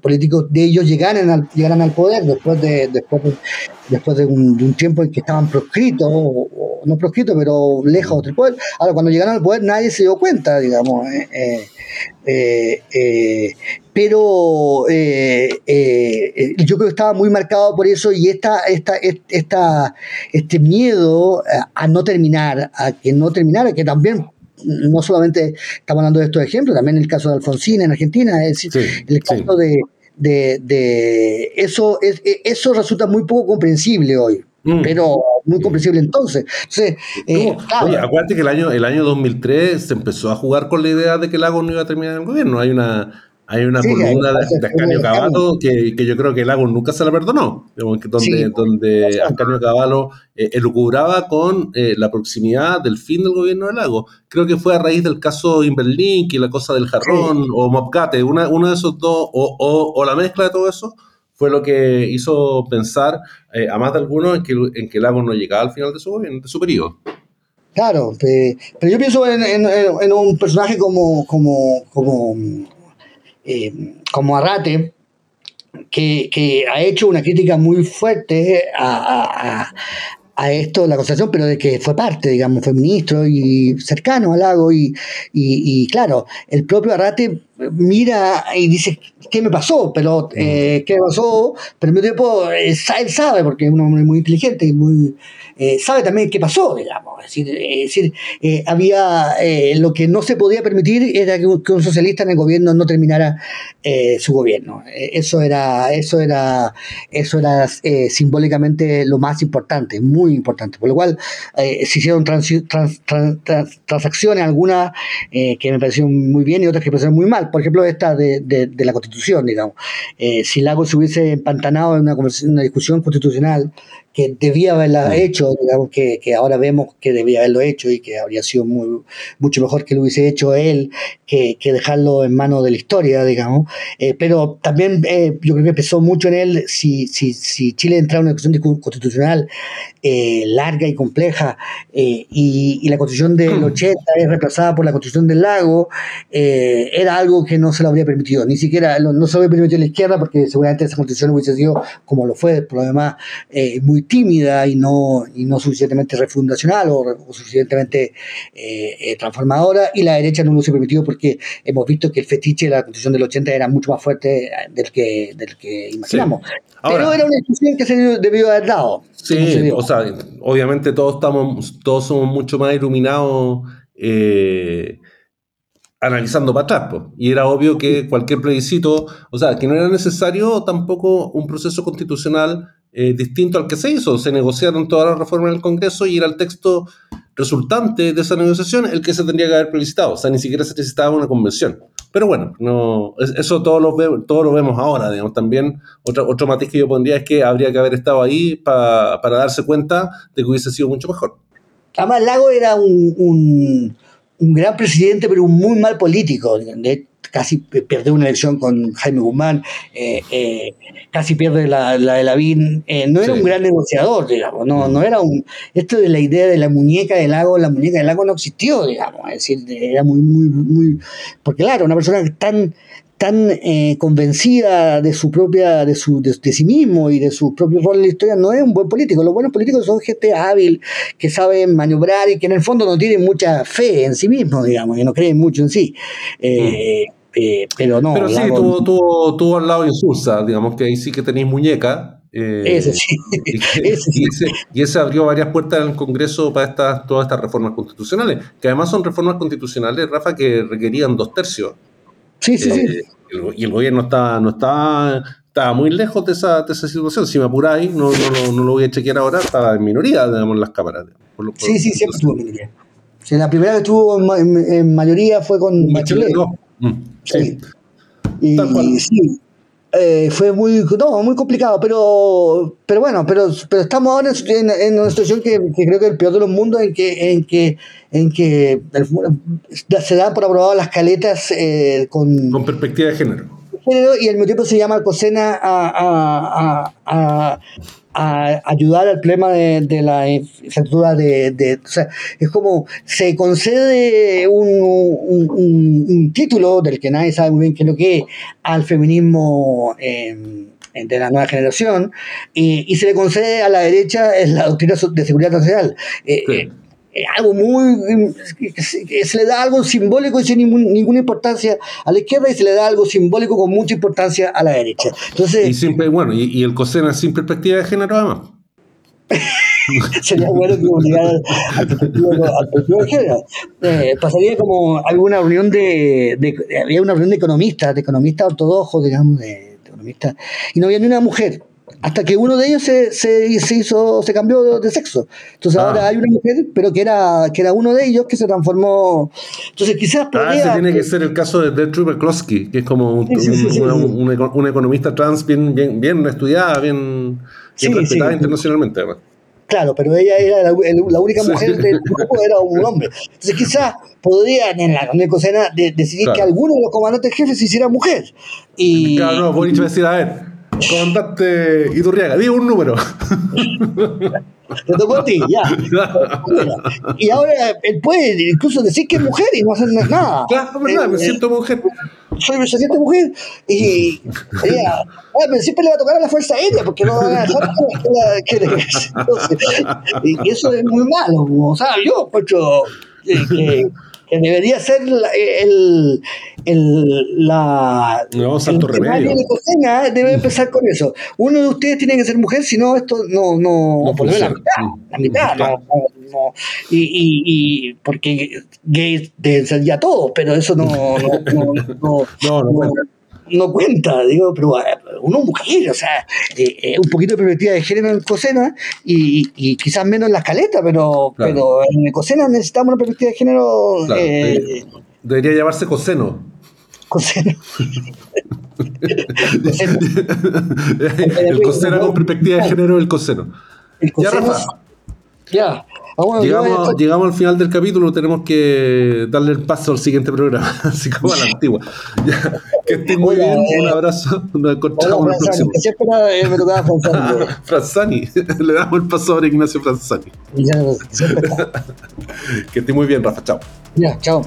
políticos de ellos llegaran al, llegaran al poder después de, después de después de un, tiempo en que estaban proscritos, o, no proscritos, pero lejos del poder. Ahora, cuando llegaron al poder nadie se dio cuenta, digamos. Eh, eh, eh, pero yo creo que estaba muy marcado por eso y esta, esta, esta, este miedo a no terminar, a que no terminara, que también no solamente estamos hablando de estos ejemplos, también el caso de Alfonsín en Argentina, es decir, el caso de de, de eso, es, e, eso resulta muy poco comprensible hoy. Mm. Pero muy comprensible entonces. entonces eh, Oye, acuérdate que el año, el año 2003 se empezó a jugar con la idea de que Lago no iba a terminar en el gobierno. Hay una, hay una columna de, Ascanio Caballo que, que, yo creo que Lago nunca se la perdonó, donde, donde Ascanio Caballo eh, elucubraba con eh, la proximidad del fin del gobierno de Lago. Creo que fue a raíz del caso Inverlink y la cosa del jarrón o Mopcate, una, uno de esos dos, o, o, o, la mezcla de todo eso, fue lo que hizo pensar eh, a más de algunos en que, en que Lago no llegaba al final de su, gobierno, de su periodo. Claro, pero yo pienso en, en, en un personaje como, como, como eh, como Arrate, que, ha hecho una crítica muy fuerte a, esto de la constitución, pero de que fue parte, digamos, fue ministro y cercano al lago. Y, y, claro, el propio Arrate mira y dice, ¿qué me pasó? Pero, eh, ¿qué pasó? Pero al mismo tiempo, eh, él sabe, porque es un hombre muy inteligente y muy eh, sabe también qué pasó, digamos. Es decir, decir eh, había eh, lo que no se podía permitir era que un, socialista en el gobierno no terminara su gobierno. eso era, eso era, eso era simbólicamente lo más importante, muy importante. Por lo cual se hicieron transacciones, algunas que me parecieron muy bien y otras que me parecieron muy mal. Por ejemplo, esta de, de, la Constitución, digamos. si Lago se hubiese empantanado en una, una discusión constitucional que debía haberla hecho, digamos que, que, ahora vemos que debía haberlo hecho y que habría sido muy, mucho mejor que lo hubiese hecho él que, que dejarlo en manos de la historia, digamos. Eh, pero también eh, yo creo que pesó mucho en él si, si, si Chile entraba en una discusión constitucional eh, larga y compleja y, y, la constitución del 80 mm. es reemplazada por la constitución del lago, era algo que no se lo habría permitido, ni siquiera no se lo habría permitido a la izquierda porque seguramente esa constitución hubiese sido como lo fue, por lo demás, muy tímida y no, y no suficientemente refundacional o, suficientemente eh, eh, transformadora, y la derecha no lo ha permitido porque hemos visto que el fetiche de la Constitución del 80 era mucho más fuerte del que, del que imaginamos. Pero era una discusión que se debió haber dado. Sí, o sea, obviamente todos, estamos, todos somos mucho más iluminados. Eh, analizando para atrás. Y era obvio que cualquier plebiscito, o sea, que no era necesario tampoco un proceso constitucional eh, distinto al que se hizo. Se negociaron todas las reformas en el Congreso y era el texto resultante de esa negociación el que se tendría que haber publicitado. O sea, ni siquiera se necesitaba una convención. Pero bueno, no, eso todo lo, todo lo vemos ahora, digamos. También otro, otro matiz que yo pondría es que habría que haber estado ahí para darse cuenta de que hubiese sido mucho mejor. Además, Lago era un, un, gran presidente, pero un muy mal político. Casi pierde una elección con Jaime Guzmán, eh, eh, casi pierde la, la de Lavín. Eh, no era un gran negociador, digamos, no, no era un. Esto de la idea de la muñeca del lago, la muñeca del lago no existió, digamos, es decir, era muy, muy, muy. Porque, claro, una persona tan tan convencida de su propia, de, su, de, sí mismo y de su propio rol en la historia, no es un buen político. Los buenos políticos son gente hábil, que saben maniobrar y que en el fondo no tienen mucha fe en sí mismos, digamos, y no creen mucho en sí. Mm. Eh, pero no. Pero sí, tuvo, tuvo, al lado Insulsa, digamos que ahí sí que tenéis muñeca. Eh, ese sí. Y, ese, abrió varias puertas en el Congreso para estas, todas estas reformas constitucionales, que además son reformas constitucionales, Rafa, que requerían dos tercios. Sí, sí, sí. Eh, y el gobierno está, no está, estaba muy lejos de esa, de esa situación. Si me apuráis, no, no, no, lo voy a chequear ahora, estaba en minoría, digamos, las cámaras. sí, sí, siempre estuvo en minoría. la primera que estuvo en, mayoría fue con Bachelet. Mm, sí. Y, sí. Eh, fue muy, no, muy complicado, pero, pero bueno, pero, pero estamos ahora en, una situación que, creo que es el peor de los mundos, en que, en que, en que se dan por aprobado las caletas eh, con, con perspectiva de género. Y al mismo tiempo se llama Cosena a, a, a, ayudar al problema de, la infraestructura de, o sea, es como se concede un, un, título del que nadie sabe muy bien qué es lo que es al feminismo de la nueva generación y, y, se le concede a la derecha la doctrina de seguridad nacional. Eh, eh, algo muy. se le da algo simbólico sin ninguna importancia a la izquierda y se le da algo simbólico con mucha importancia a la derecha. Entonces, y siempre, bueno, y, el COSENA sin perspectiva de género, además. Sería bueno que obligara al perspectiva de género. Eh, pasaría como alguna reunión de, Había una reunión de economistas, de economistas ortodoxos, digamos, de economistas, y no había ni una mujer hasta que uno de ellos se, se, hizo, se cambió de sexo. Entonces ah. ahora hay una mujer, pero que era, que era uno de ellos que se transformó. Entonces quizás podría... Ah, ese tiene que ser el caso de Gertrude Klosky, que es como un, una, economista trans bien, bien, bien estudiada, bien, respetada internacionalmente. Claro, pero ella era la, única mujer del grupo, era un hombre. Entonces quizás podrían en la de Cosena decidir que alguno de los comandantes jefes se hiciera mujer. Y, claro, no, Boric va a decir, a ver, Comandante Iturriaga, digo un número. Te tocó a ti, ya. Y ahora él puede incluso decir que es mujer y no hacer nada. Claro, verdad, me eh, siento mujer. Soy, me siento mujer. Y, ella, ah, pero siempre le va a tocar a la Fuerza Aérea porque no va a dejar que, y eso es muy malo. O sea, yo, pues, que que debería ser el, el, la, no, santo el remedio. de cocina, debe empezar con eso. Uno de ustedes tiene que ser mujer, si no, esto no, no, no por la mitad, la mitad, no, no, y, y, y, porque gays deben ser ya todos, pero eso no, no, no, no, cuenta, digo, pero eh, uno mujer, o sea, eh, eh, un poquito de perspectiva de género en Cosena y, y quizás menos en la escaleta, pero, pero en Cosena necesitamos una perspectiva de género. debería llamarse Coseno. Coseno. el coseno con perspectiva de género, el coseno. El coseno ya, Rafa. Ya. Ah, llegamos, llegamos, al final del capítulo, tenemos que darle el paso al siguiente programa, así como a la antigua. que estén muy bien, un abrazo, nos encontramos en el próximo. Franzani. Franzani, le damos el paso a Ignacio Franzani. que esté muy bien, Rafa, chao. Ya, chao.